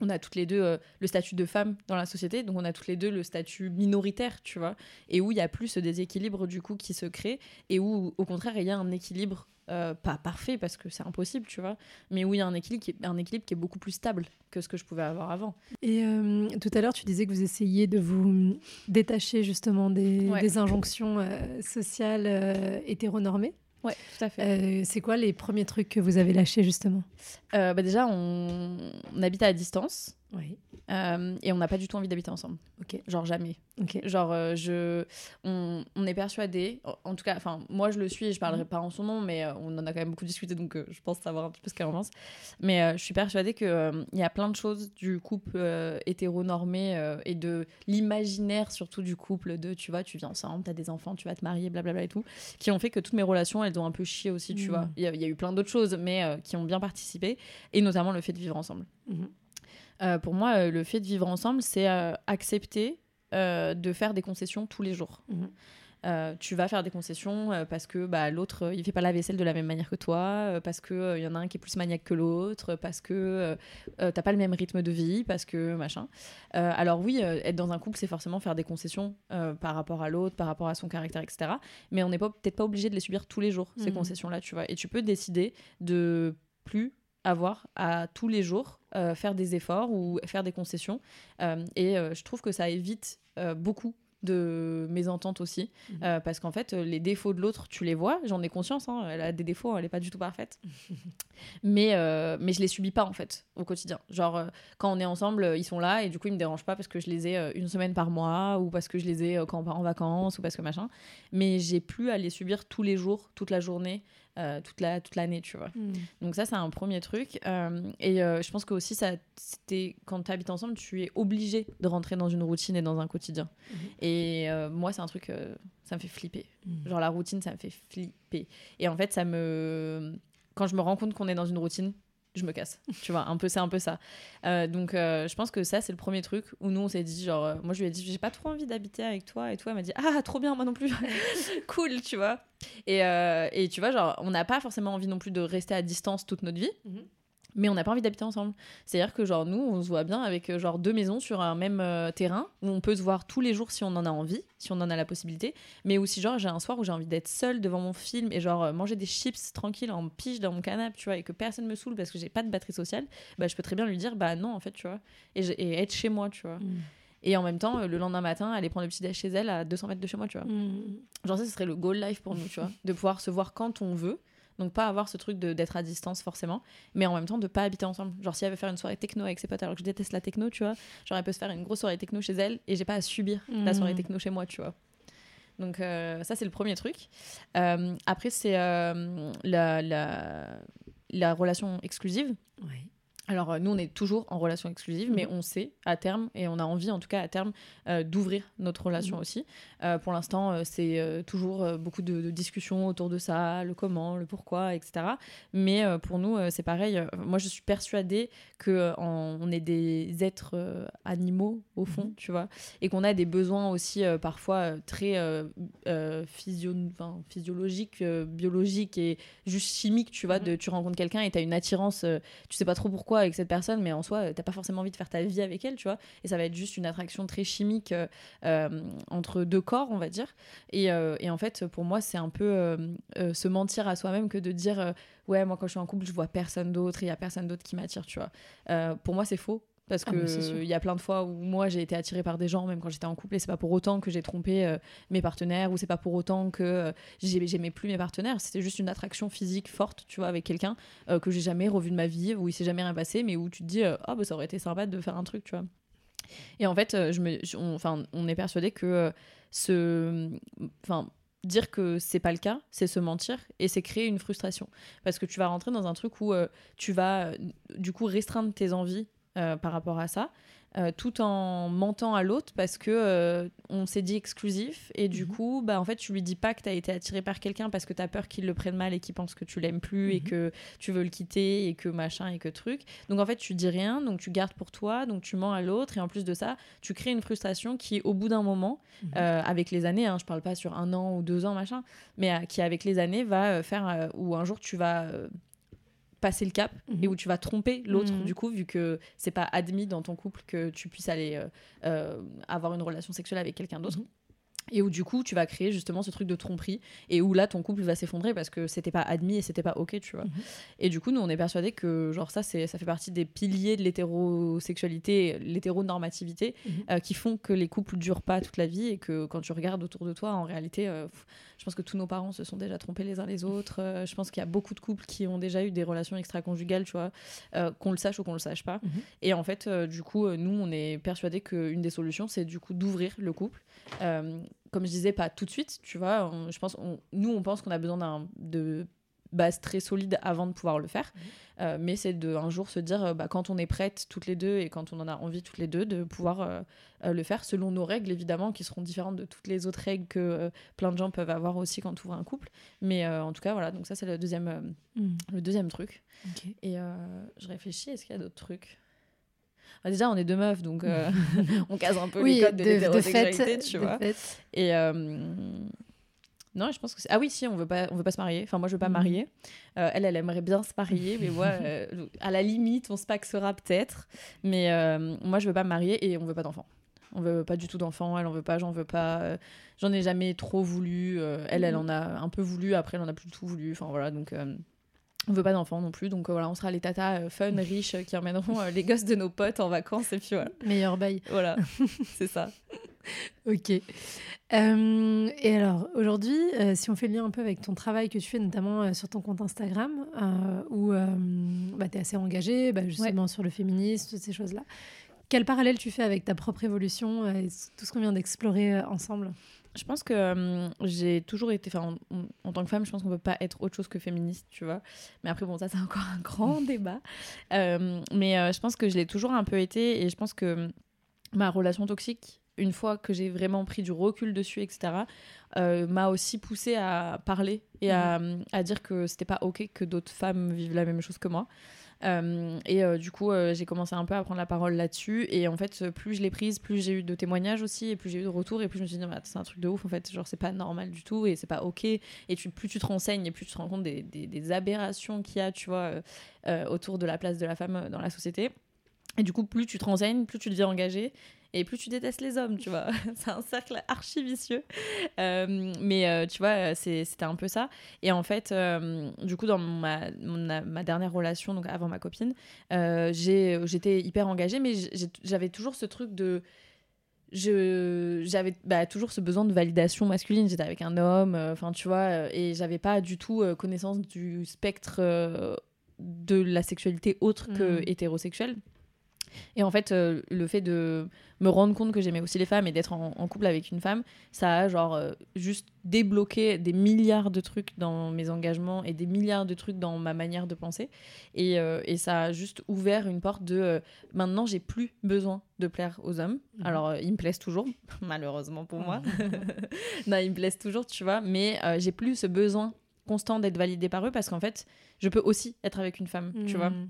on a toutes les deux euh, le statut de femme dans la société, donc on a toutes les deux le statut minoritaire, tu vois, et où il y a plus ce déséquilibre du coup qui se crée, et où au contraire il y a un équilibre, euh, pas parfait parce que c'est impossible, tu vois, mais où il y a un équilibre, qui est, un équilibre qui est beaucoup plus stable que ce que je pouvais avoir avant. Et euh, tout à l'heure tu disais que vous essayiez de vous détacher justement des, des injonctions sociales hétéronormées. Ouais, tout à fait. Euh, c'est quoi les premiers trucs que vous avez lâchés justement? Euh, bah Déjà, on... on, habite à distance. Oui. Euh, et on n'a pas du tout envie d'habiter ensemble. Ok. Genre jamais. Ok. Genre, euh, je, on, on, est persuadé, en tout cas, enfin, moi je le suis et je parlerai mhm. pas en son nom, mais euh, on en a quand même beaucoup discuté, donc je pense savoir un petit peu ce qu'elle en pense. Mais je suis persuadée qu'il il y a plein de choses du couple hétéronormé et de l'imaginaire, surtout du couple, de tu vois, tu vis ensemble, tu as des enfants, tu vas te marier, blablabla et tout, qui ont fait que toutes mes relations, elles ont un peu chié aussi, tu mhm. vois. Il y, y, a eu plein d'autres choses, mais qui ont bien participé, et notamment le fait de vivre ensemble. Mhm. Euh, pour moi, euh, le fait de vivre ensemble, c'est euh, accepter de faire des concessions tous les jours. Mhm. tu vas faire des concessions parce que bah, l'autre il fait pas la vaisselle de la même manière que toi, parce que il y en a un qui est plus maniaque que l'autre, parce que t'as pas le même rythme de vie, parce que machin. alors oui, être dans un couple c'est forcément faire des concessions par rapport à l'autre, par rapport à son caractère, etc. Mais on n'est peut-être pas obligé de les subir tous les jours ces mhm. concessions là, tu vois. Et tu peux décider de plus avoir à tous les jours euh, faire des efforts ou faire des concessions. Euh, et euh, je trouve que ça évite beaucoup de mésententes aussi. Mhm. parce qu'en fait, les défauts de l'autre, tu les vois. J'en ai conscience. Hein, elle a des défauts, elle n'est pas du tout parfaite. mais, mais je les subis pas, en fait, au quotidien. Genre, quand on est ensemble, ils sont là et du coup, ils me dérangent pas parce que je les ai une semaine par mois ou parce que je les ai quand on part en vacances ou parce que machin. Mais j'ai plus à les subir tous les jours, toute la journée. Euh, toute la toute l'année tu vois hmm. donc ça c'est un premier truc euh, et euh, je pense que aussi ça c'était quand tu habites ensemble tu es obligé de rentrer dans une routine et dans un quotidien hmm. et moi c'est un truc ça me fait flipper hmm. genre la routine ça me fait flipper et en fait ça me quand je me rends compte qu'on est dans une routine je me casse. Tu vois, un peu, c'est un peu ça. Euh, donc, euh, je pense que ça, c'est le premier truc où nous, on s'est dit, genre, euh, moi, je lui ai dit, j'ai pas trop envie d'habiter avec toi. Et toi, elle m'a dit, ah, trop bien, moi non plus. cool, tu vois. Et, et, tu vois, genre, on n'a pas forcément envie non plus de rester à distance toute notre vie. Mhm mais on n'a pas envie d'habiter ensemble. C'est-à-dire que genre nous, on se voit bien avec euh, genre deux maisons sur un même euh, terrain où on peut se voir tous les jours si on en a envie, si on en a la possibilité, mais aussi genre j'ai un soir où j'ai envie d'être seule devant mon film et genre euh, manger des chips tranquille en pige dans mon canapé, tu vois, et que personne me saoule parce que j'ai pas de batterie sociale, bah je peux très bien lui dire bah non en fait, tu vois, et, être chez moi, tu vois. Mm. Et en même temps, le lendemain matin, aller prendre le petit déj chez elle à 200 mètres de chez moi, tu vois. Mm. Genre ça, ce serait le goal life pour nous, tu vois, de pouvoir se voir quand on veut donc pas avoir ce truc d'être à distance forcément, mais en même temps de pas habiter ensemble. Genre si elle veut faire une soirée techno avec ses potes alors que je déteste la techno, tu vois, genre elle peut se faire une grosse soirée techno chez elle et j'ai pas à subir la mmh. soirée techno chez moi, tu vois. Donc euh, ça c'est le premier truc. Euh, après c'est euh, la, la, la, relation exclusive. Alors euh, nous, on est toujours en relation exclusive, mais mhm. on sait à terme, et on a envie en tout cas à terme, euh, d'ouvrir notre relation mhm. aussi. Euh, pour l'instant, c'est toujours beaucoup de, discussions autour de ça, le comment, le pourquoi, etc. Mais pour nous, c'est pareil. Moi, je suis persuadée qu'on on est des êtres animaux, au fond, mhm. tu vois, et qu'on a des besoins aussi parfois très physio physiologiques, biologiques et juste chimiques, tu vois. De, tu rencontres quelqu'un et tu as une attirance, tu sais pas trop pourquoi avec cette personne, mais en soi, t'as pas forcément envie de faire ta vie avec elle, tu vois. Et ça va être juste une attraction très chimique euh, euh, entre deux corps, on va dire. Et, euh, et en fait, pour moi, c'est un peu se mentir à soi-même que de dire ouais, moi quand je suis en couple, je vois personne d'autre, il y a personne d'autre qui m'attire, tu vois. pour moi, c'est faux. Parce ah, que il y a plein de fois où moi j'ai été attirée par des gens même quand j'étais en couple et c'est pas pour autant que j'ai trompé euh, mes partenaires ou c'est pas pour autant que euh, j'aimais plus mes partenaires. C'était juste une attraction physique forte, tu vois, avec quelqu'un euh, que j'ai jamais revu de ma vie, où il s'est jamais rien passé, mais où tu te dis ah bah ça aurait été sympa de faire un truc, tu vois. Et en fait, je me, enfin, on, est persuadé que ce, enfin dire que c'est pas le cas, c'est se mentir et c'est créer une frustration. Parce que tu vas rentrer dans un truc où tu vas du coup restreindre tes envies euh, par rapport à ça. euh, tout en mentant à l'autre parce que euh, on s'est dit exclusif et du Mhm. coup bah en fait tu lui dis pas que tu as été attiré par quelqu'un parce que tu as peur qu'il le prenne mal et qu'il pense que tu l'aimes plus et Mhm. que tu veux le quitter et que machin et que truc donc en fait tu dis rien donc tu gardes pour toi donc tu mens à l'autre et en plus de ça tu crées une frustration qui au bout d'un moment Mhm. avec les années hein, je parle pas sur un an ou deux ans machin mais qui avec les années va faire où un jour tu vas passer le cap Mhm. et où tu vas tromper l'autre Mhm. du coup vu que c'est pas admis dans ton couple que tu puisses aller euh, euh, avoir une relation sexuelle avec quelqu'un d'autre Mhm. Et où du coup tu vas créer justement ce truc de tromperie et où là ton couple va s'effondrer parce que c'était pas admis et c'était pas ok tu vois Mhm. et du coup nous on est persuadé que genre ça c'est ça fait partie des piliers de l'hétérosexualité l'hétéronormativité Mhm. euh, qui font que les couples durent pas toute la vie et que quand tu regardes autour de toi en réalité euh, je pense que tous nos parents se sont déjà trompés les uns les autres Euh, je pense qu'il y a beaucoup de couples qui ont déjà eu des relations extra-conjugales tu vois qu'on le sache ou qu'on le sache pas Mhm. et en fait du coup nous on est persuadé qu'une des solutions c'est du coup d'ouvrir le couple comme je disais pas tout de suite tu vois on- je pense on- nous on pense qu'on a besoin d'un de base très solide avant de pouvoir le faire. Euh, mais c'est de un jour se dire euh, bah, quand on est prête toutes les deux et quand on en a envie toutes les deux de pouvoir euh, le faire selon nos règles évidemment qui seront différentes de toutes les autres règles que plein de gens peuvent avoir aussi quand tu ouvres un couple. Mais en tout cas voilà donc ça c'est le deuxième Mhm. le deuxième truc. Et je réfléchis est-ce qu'il y a d'autres trucs? Bah, déjà on est deux meufs donc euh, on casse un peu Oui, les codes de, de, l'hétérosexualité tu vois fait. et euh, non, je pense que c'est... Ah oui, si, on veut pas, on veut pas se marier. Enfin, moi, je veux pas me Mhm. marier. Euh, elle, elle aimerait bien se marier, mais moi, à la limite, on se paxera peut-être. Mais moi, je veux pas me marier et on veut pas d'enfants. On veut pas du tout d'enfants. Elle en veut pas, j'en veux pas. J'en ai jamais trop voulu. elle, elle Mhm. en a un peu voulu. Après, elle en a plus du tout voulu. Enfin, voilà, donc... on veut pas d'enfants non plus, donc euh, voilà, on sera les tatas euh, fun, riches, euh, qui emmèneront euh, les gosses de nos potes en vacances, et puis voilà, Meilleur bail. voilà. c'est ça. Ok. Et alors, aujourd'hui, si on fait le lien un peu avec ton travail que tu fais, notamment sur ton compte Instagram, où bah, tu es assez engagé, bah, justement sur le féminisme, toutes ces choses-là, quel parallèle tu fais avec ta propre évolution et tout ce qu'on vient d'explorer ensemble? Je pense que euh, j'ai toujours été, enfin, en, tant que femme, je pense qu'on peut pas être autre chose que féministe, tu vois. Mais après, bon, ça, c'est encore un grand débat. Euh, mais euh, je pense que je l'ai toujours un peu été et je pense que ma relation toxique, une fois que j'ai vraiment pris du recul dessus, etc., euh, m'a aussi poussée à parler et à, à dire que c'était pas ok que d'autres femmes vivent la même chose que moi. Euh, et euh, du coup, euh, j'ai commencé un peu à prendre la parole là-dessus. Et en fait, plus je l'ai prise, plus j'ai eu de témoignages aussi, et plus j'ai eu de retours, et plus je me suis dit, c'est un truc de ouf, en fait. Genre, c'est pas normal du tout, et c'est pas ok. Et tu, plus tu te renseignes, et plus tu te rends compte des, des- des aberrations qu'il y a, tu vois, autour de la place de la femme dans la société. Et du coup, plus tu te renseignes, plus tu deviens engagé, et plus tu détestes les hommes, tu vois. c'est un cercle archi vicieux. Euh, mais euh, tu vois, c'était un peu ça. Et en fait, euh, du coup, dans ma, mon- ma dernière relation, donc avant ma copine, j'étais hyper engagée, mais j'avais toujours ce truc de. je j'avais bah, toujours ce besoin de validation masculine j'étais avec un homme euh, enfin tu vois et j'avais pas du tout euh, connaissance du spectre euh, de la sexualité autre que Mhm. hétérosexuelle et en fait le fait de me rendre compte que j'aimais aussi les femmes et d'être en, en couple avec une femme ça a genre euh, juste débloqué des milliards de trucs dans mes engagements et des milliards de trucs dans ma manière de penser. Et, euh, et ça a juste ouvert une porte de euh, maintenant j'ai plus besoin de plaire aux hommes. Mhm. alors ils me plaisent toujours malheureusement pour moi. Non ils me plaisent toujours tu vois mais j'ai plus ce besoin constant d'être validée par eux parce qu'en fait je peux aussi être avec une femme tu vois. Mm.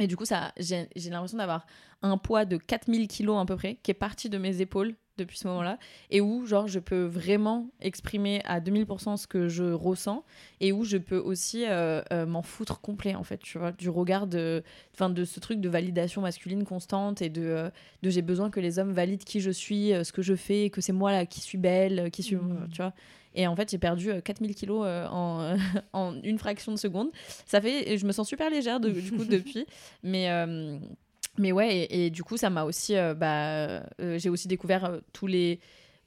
Et du coup, ça, j'ai j'ai l'impression d'avoir un poids de 4000 kilos à peu près, qui est parti de mes épaules depuis ce moment-là, et où, genre, je peux vraiment exprimer à 2000% ce que je ressens, et où je peux aussi euh, euh, m'en foutre complet, en fait, tu vois, du regard de, enfin, de ce truc de validation masculine constante, et de, euh, de j'ai besoin que les hommes valident qui je suis, ce que je fais, que c'est moi, là, qui suis belle, qui suis, Mhm. tu vois. Et en fait, j'ai perdu euh, 4000 kilos euh, en, en une fraction de seconde. Ça fait, je me sens super légère de- du coup depuis. Mais, euh, mais ouais, et, et du coup, ça m'a aussi. euh, bah, euh, j'ai aussi découvert euh, tous les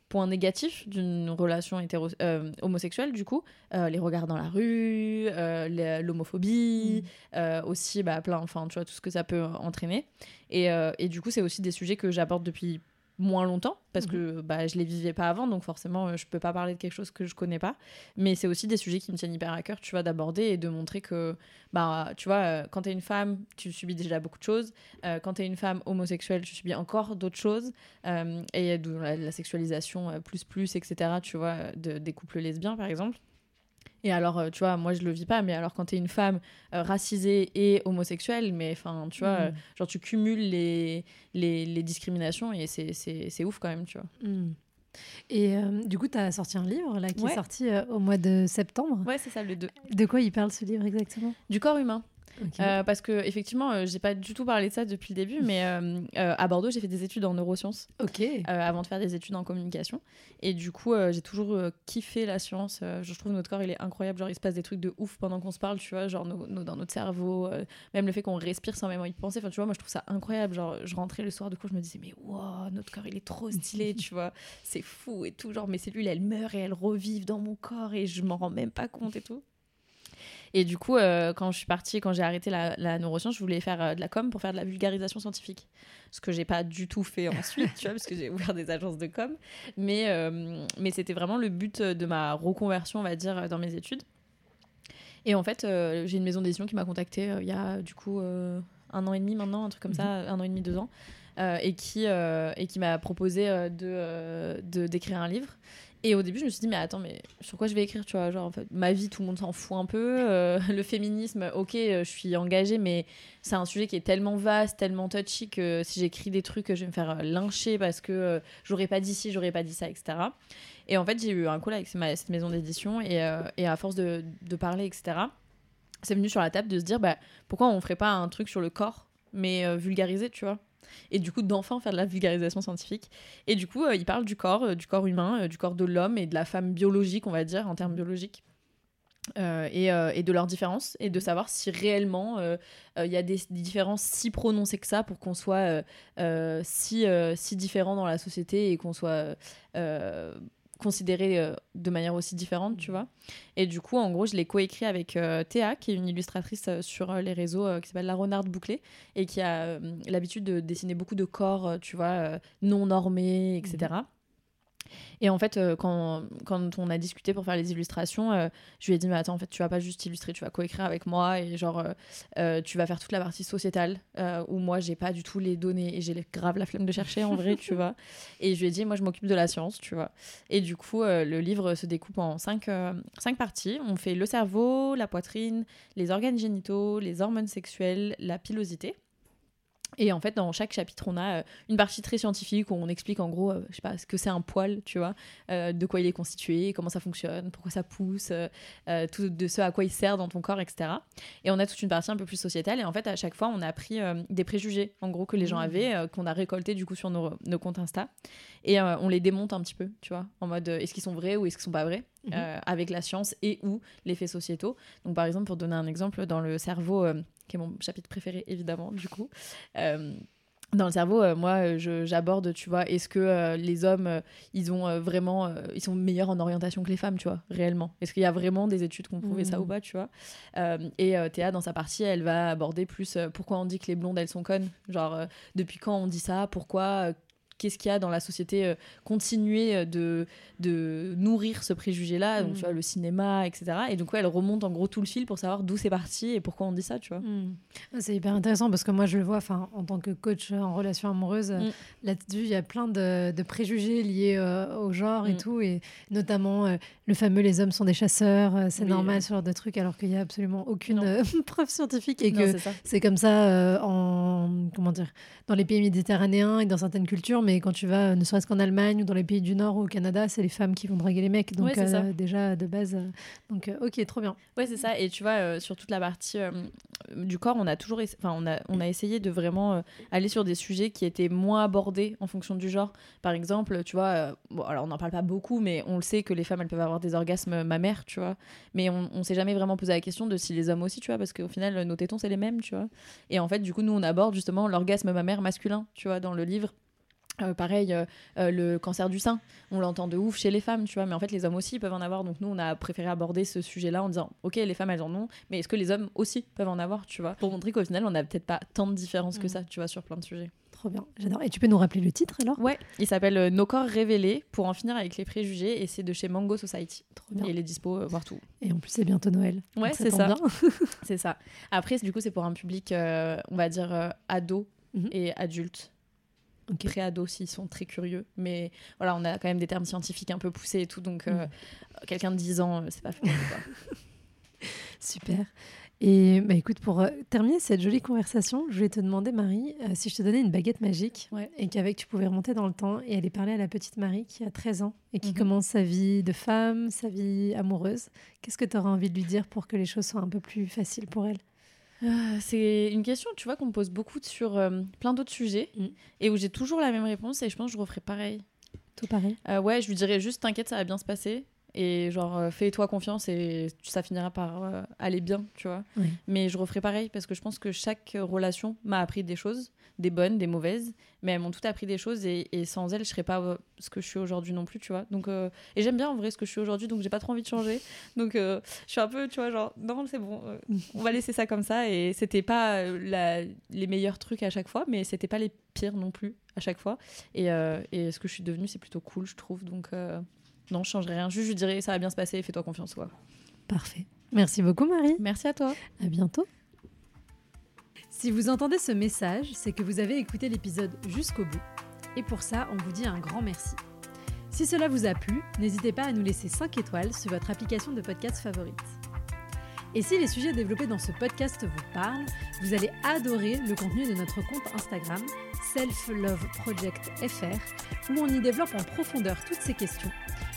points négatifs d'une relation hétéro, euh, homosexuelle, du coup. Euh, les regards dans la rue, euh, l'homophobie, euh, aussi bah, plein, enfin, tu vois, tout ce que ça peut entraîner. Et, euh, et du coup, c'est aussi des sujets que j'aborde depuis moins longtemps parce Mhm. que bah, je les vivais pas avant donc forcément euh, je peux pas parler de quelque chose que je connais pas. Mais c'est aussi des sujets qui me tiennent hyper à cœur tu vois d'aborder et de montrer que bah tu vois euh, quand t'es une femme tu subis déjà beaucoup de choses. Euh, quand t'es une femme homosexuelle tu subis encore d'autres choses. Euh, et d'où la, la sexualisation euh, plus plus etc tu vois de, des couples lesbiens par exemple et alors, euh, tu vois, moi je le vis pas, mais alors quand t'es une femme euh, racisée et homosexuelle, mais enfin, tu vois, Mhm. euh, genre tu cumules les, les, les discriminations et c'est- ouf quand même, tu vois. Mm. Et euh, du coup, tu as sorti un livre là, qui Ouais. est sorti euh, au mois de septembre. Ouais, c'est ça le 2. De quoi il parle ce livre exactement? Du corps humain. Euh, parce que, effectivement, euh, j'ai pas du tout parlé de ça depuis le début, mais euh, euh, à Bordeaux, j'ai fait des études en neurosciences Ok. avant de faire des études en communication. Et du coup, j'ai toujours kiffé la science. Je trouve notre corps, il est incroyable. Genre, il se passe des trucs de ouf pendant qu'on se parle, tu vois, genre nos- nos- dans notre cerveau. même le fait qu'on respire sans même y penser. Enfin, tu vois, moi, je trouve ça incroyable. Genre, je rentrais le soir, du coup, je me disais, mais wow, notre corps, il est trop stylé, tu vois. C'est fou et tout. Genre, mes cellules, elles meurent et elles revivent dans mon corps et je m'en rends même pas compte et tout. Et du coup, euh, quand je suis partie, quand j'ai arrêté la, la neuroscience, je voulais faire euh, de la com pour faire de la vulgarisation scientifique. Ce que j'ai pas du tout fait ensuite, tu vois, parce que j'ai ouvert des agences de com. Mais, euh, mais c'était vraiment le but de ma reconversion, on va dire, dans mes études. Et en fait, j'ai une maison d'édition qui m'a contactée il y a du coup un an et demi maintenant, un truc comme ça, un an et demi, deux ans, et qui, euh, et qui m'a proposé euh, de, euh, de d'écrire un livre. Et au début, je me suis dit, mais attends, mais sur quoi je vais écrire, tu vois Genre, en fait, ma vie, tout le monde s'en fout un peu. euh, le féminisme, ok, euh, je suis engagée, mais c'est un sujet qui est tellement vaste, tellement touchy que si j'écris des trucs, je vais me faire euh, lyncher parce que euh, j'aurais pas dit ci, j'aurais pas dit ça, etc. Et en fait, j'ai eu un call avec cette maison d'édition et, euh, et à force de, de parler, etc., c'est venu sur la table de se dire, bah, pourquoi on ferait pas un truc sur le corps, mais euh, vulgarisé, tu vois et du coup d'enfin faire de la vulgarisation scientifique. Et du coup euh, il parle du corps euh, du corps humain euh, du corps de l'homme et de la femme biologique on va dire en termes biologiques et, de leurs différences et de savoir si réellement il y a des, des différences si prononcées que ça pour qu'on soit si, si différent dans la société et qu'on soit euh, considéré euh, de manière aussi différente, tu vois. Et du coup, en gros, je l'ai coécrit avec euh, Théa, qui est une illustratrice euh, sur les réseaux qui s'appelle La Renarde Bouclée et qui a l'habitude de dessiner beaucoup de corps, tu vois, non normés, etc. Et en fait, euh, quand, quand on a discuté pour faire les illustrations, euh, je lui ai dit, mais attends, en fait, tu vas pas juste illustrer, tu vas coécrire avec moi et genre, euh, tu vas faire toute la partie sociétale où moi, j'ai pas du tout les données et j'ai grave la flemme de chercher en vrai, tu vois. Et je lui ai dit, moi, je m'occupe de la science, tu vois. Et du coup, le livre se découpe en cinq, cinq parties. On fait le cerveau, la poitrine, les organes génitaux, les hormones sexuelles, la pilosité. Et en fait, dans chaque chapitre, on a euh, une partie très scientifique où on explique en gros, euh, je sais pas, ce que c'est un poil, tu vois, euh, de quoi il est constitué, comment ça fonctionne, pourquoi ça pousse, euh, tout de ce à quoi il sert dans ton corps, etc. Et on a toute une partie un peu plus sociétale. Et en fait, à chaque fois, on a pris euh, des préjugés, en gros, que les gens Mmh. avaient, qu'on a récoltés du coup sur nos, nos comptes Insta. Et on les démonte un petit peu, tu vois, en mode est-ce qu'ils sont vrais ou est-ce qu'ils sont pas vrais, Mhm. euh, avec la science et ou les faits sociétaux. Donc, par exemple, pour donner un exemple, dans le cerveau, euh, qui est mon chapitre préféré, évidemment, du coup. euh, dans le cerveau, euh, moi, j'aborde, tu vois, est-ce que euh, les hommes, euh, ils ont vraiment, ils sont meilleurs en orientation que les femmes, tu vois, réellement? Est-ce qu'il y a vraiment des études qui ont prouvé ça Mhm. ou pas, tu vois? Et Théa, dans sa partie, elle va aborder plus pourquoi on dit que les blondes, elles sont connes, genre depuis quand on dit ça, pourquoi, qu'est-ce qu'il y a dans la société, euh, continuer euh, de, de nourrir ce préjugé-là, donc Mhm. tu vois, le cinéma, etc. Et donc, ouais, elle remonte en gros tout le fil pour savoir d'où c'est parti et pourquoi on dit ça, tu vois. Mm. C'est hyper intéressant parce que moi je le vois en tant que coach en relation amoureuse Mm. là-dessus il y a plein de, de préjugés liés euh, au genre et Mm. tout et notamment euh, le fameux les hommes sont des chasseurs euh, c'est Oui, normal ce genre de truc alors qu'il y a absolument aucune euh, preuve scientifique et Non, que c'est comme ça euh, en comment dire dans les pays méditerranéens et dans certaines cultures mais quand tu vas euh, ne serait-ce qu'en Allemagne ou dans les pays du Nord ou au Canada c'est les femmes qui vont draguer les mecs donc Ouais, c'est ça. euh, déjà de base euh, donc euh, ok trop bien Ouais, c'est ça. Et tu vois, euh, sur toute la partie euh, du corps, on a toujours, enfin, on a, on a essayé de vraiment euh, aller sur des sujets qui étaient moins abordés en fonction du genre. Par exemple, tu vois, euh, bon, alors on n'en parle pas beaucoup, mais on le sait que les femmes, elles peuvent avoir des orgasmes mammaires, tu vois. Mais on, on s'est jamais vraiment posé la question de si les hommes aussi, tu vois, parce qu'au final, nos tétons, c'est les mêmes, tu vois. Et en fait, du coup, nous, on aborde justement l'orgasme mammaire masculin, tu vois, dans le livre. Euh, pareil, euh, euh, le cancer du sein, on l'entend de ouf chez les femmes, tu vois, mais en fait les hommes aussi peuvent en avoir. Donc nous on a préféré aborder ce sujet-là en disant, ok les femmes elles en ont, mais est-ce que les hommes aussi peuvent en avoir, tu vois, pour montrer qu'au final on n'a peut-être pas tant de différences que Mhm. ça, tu vois, sur plein de sujets. Trop bien, j'adore. Et tu peux nous rappeler le titre alors? Ouais, il s'appelle Nos corps révélés pour en finir avec les préjugés et c'est de chez Mango Society. Trop bien. Et il est dispo partout. Et en plus, c'est bientôt Noël. Ouais, c'est ça. C'est ça. Après, du coup, c'est pour un public, on va dire, ado Mhm. et adulte. Ok. Pré-ado s'ils sont très curieux. Mais voilà, on a quand même des termes scientifiques un peu poussés et tout. Donc, euh, Mhm. quelqu'un de 10 ans, euh, c'est pas quoi. Super. Et bah, écoute, pour euh, terminer cette jolie conversation, je voulais te demander, Marie, euh, si je te donnais une baguette magique Ouais. et qu'avec tu pouvais remonter dans le temps et aller parler à la petite Marie qui a 13 ans et qui Mhm. commence sa vie de femme, sa vie amoureuse, qu'est-ce que tu aurais envie de lui dire pour que les choses soient un peu plus faciles pour elle? Euh, c'est une question, tu vois, qu'on me pose beaucoup sur euh, plein d'autres sujets Mhm. et où j'ai toujours la même réponse et je pense que je referai pareil. Tout pareil Euh, ouais, je lui dirais juste t'inquiète, ça va bien se passer. Et genre, euh, fais-toi confiance et ça finira par euh, aller bien, tu vois. Oui. Mais je referai pareil parce que je pense que chaque relation m'a appris des choses, des bonnes, des mauvaises. Mais elles m'ont toutes appris des choses et, et sans elles, je serais pas euh, ce que je suis aujourd'hui non plus, tu vois. Donc, euh, et j'aime bien en vrai ce que je suis aujourd'hui, donc j'ai pas trop envie de changer. Donc, je suis un peu, tu vois, genre, non, c'est bon, on va laisser ça comme ça. Et c'était pas la- les meilleurs trucs à chaque fois, mais c'était pas les pires non plus à chaque fois. Et, et ce que je suis devenue, c'est plutôt cool, je trouve. Donc, non, je changerai rien. Juste, je dirais, ça va bien se passer, fais-toi confiance, quoi. Parfait. Merci beaucoup, Marie. Merci à toi. À bientôt. Si vous entendez ce message, c'est que vous avez écouté l'épisode jusqu'au bout. Et pour ça, on vous dit un grand merci. Si cela vous a plu, n'hésitez pas à nous laisser 5 étoiles sur votre application de podcast favorite. Et si les sujets développés dans ce podcast vous parlent, vous allez adorer le contenu de notre compte Instagram Self Love Project FR, où on y développe en profondeur toutes ces questions,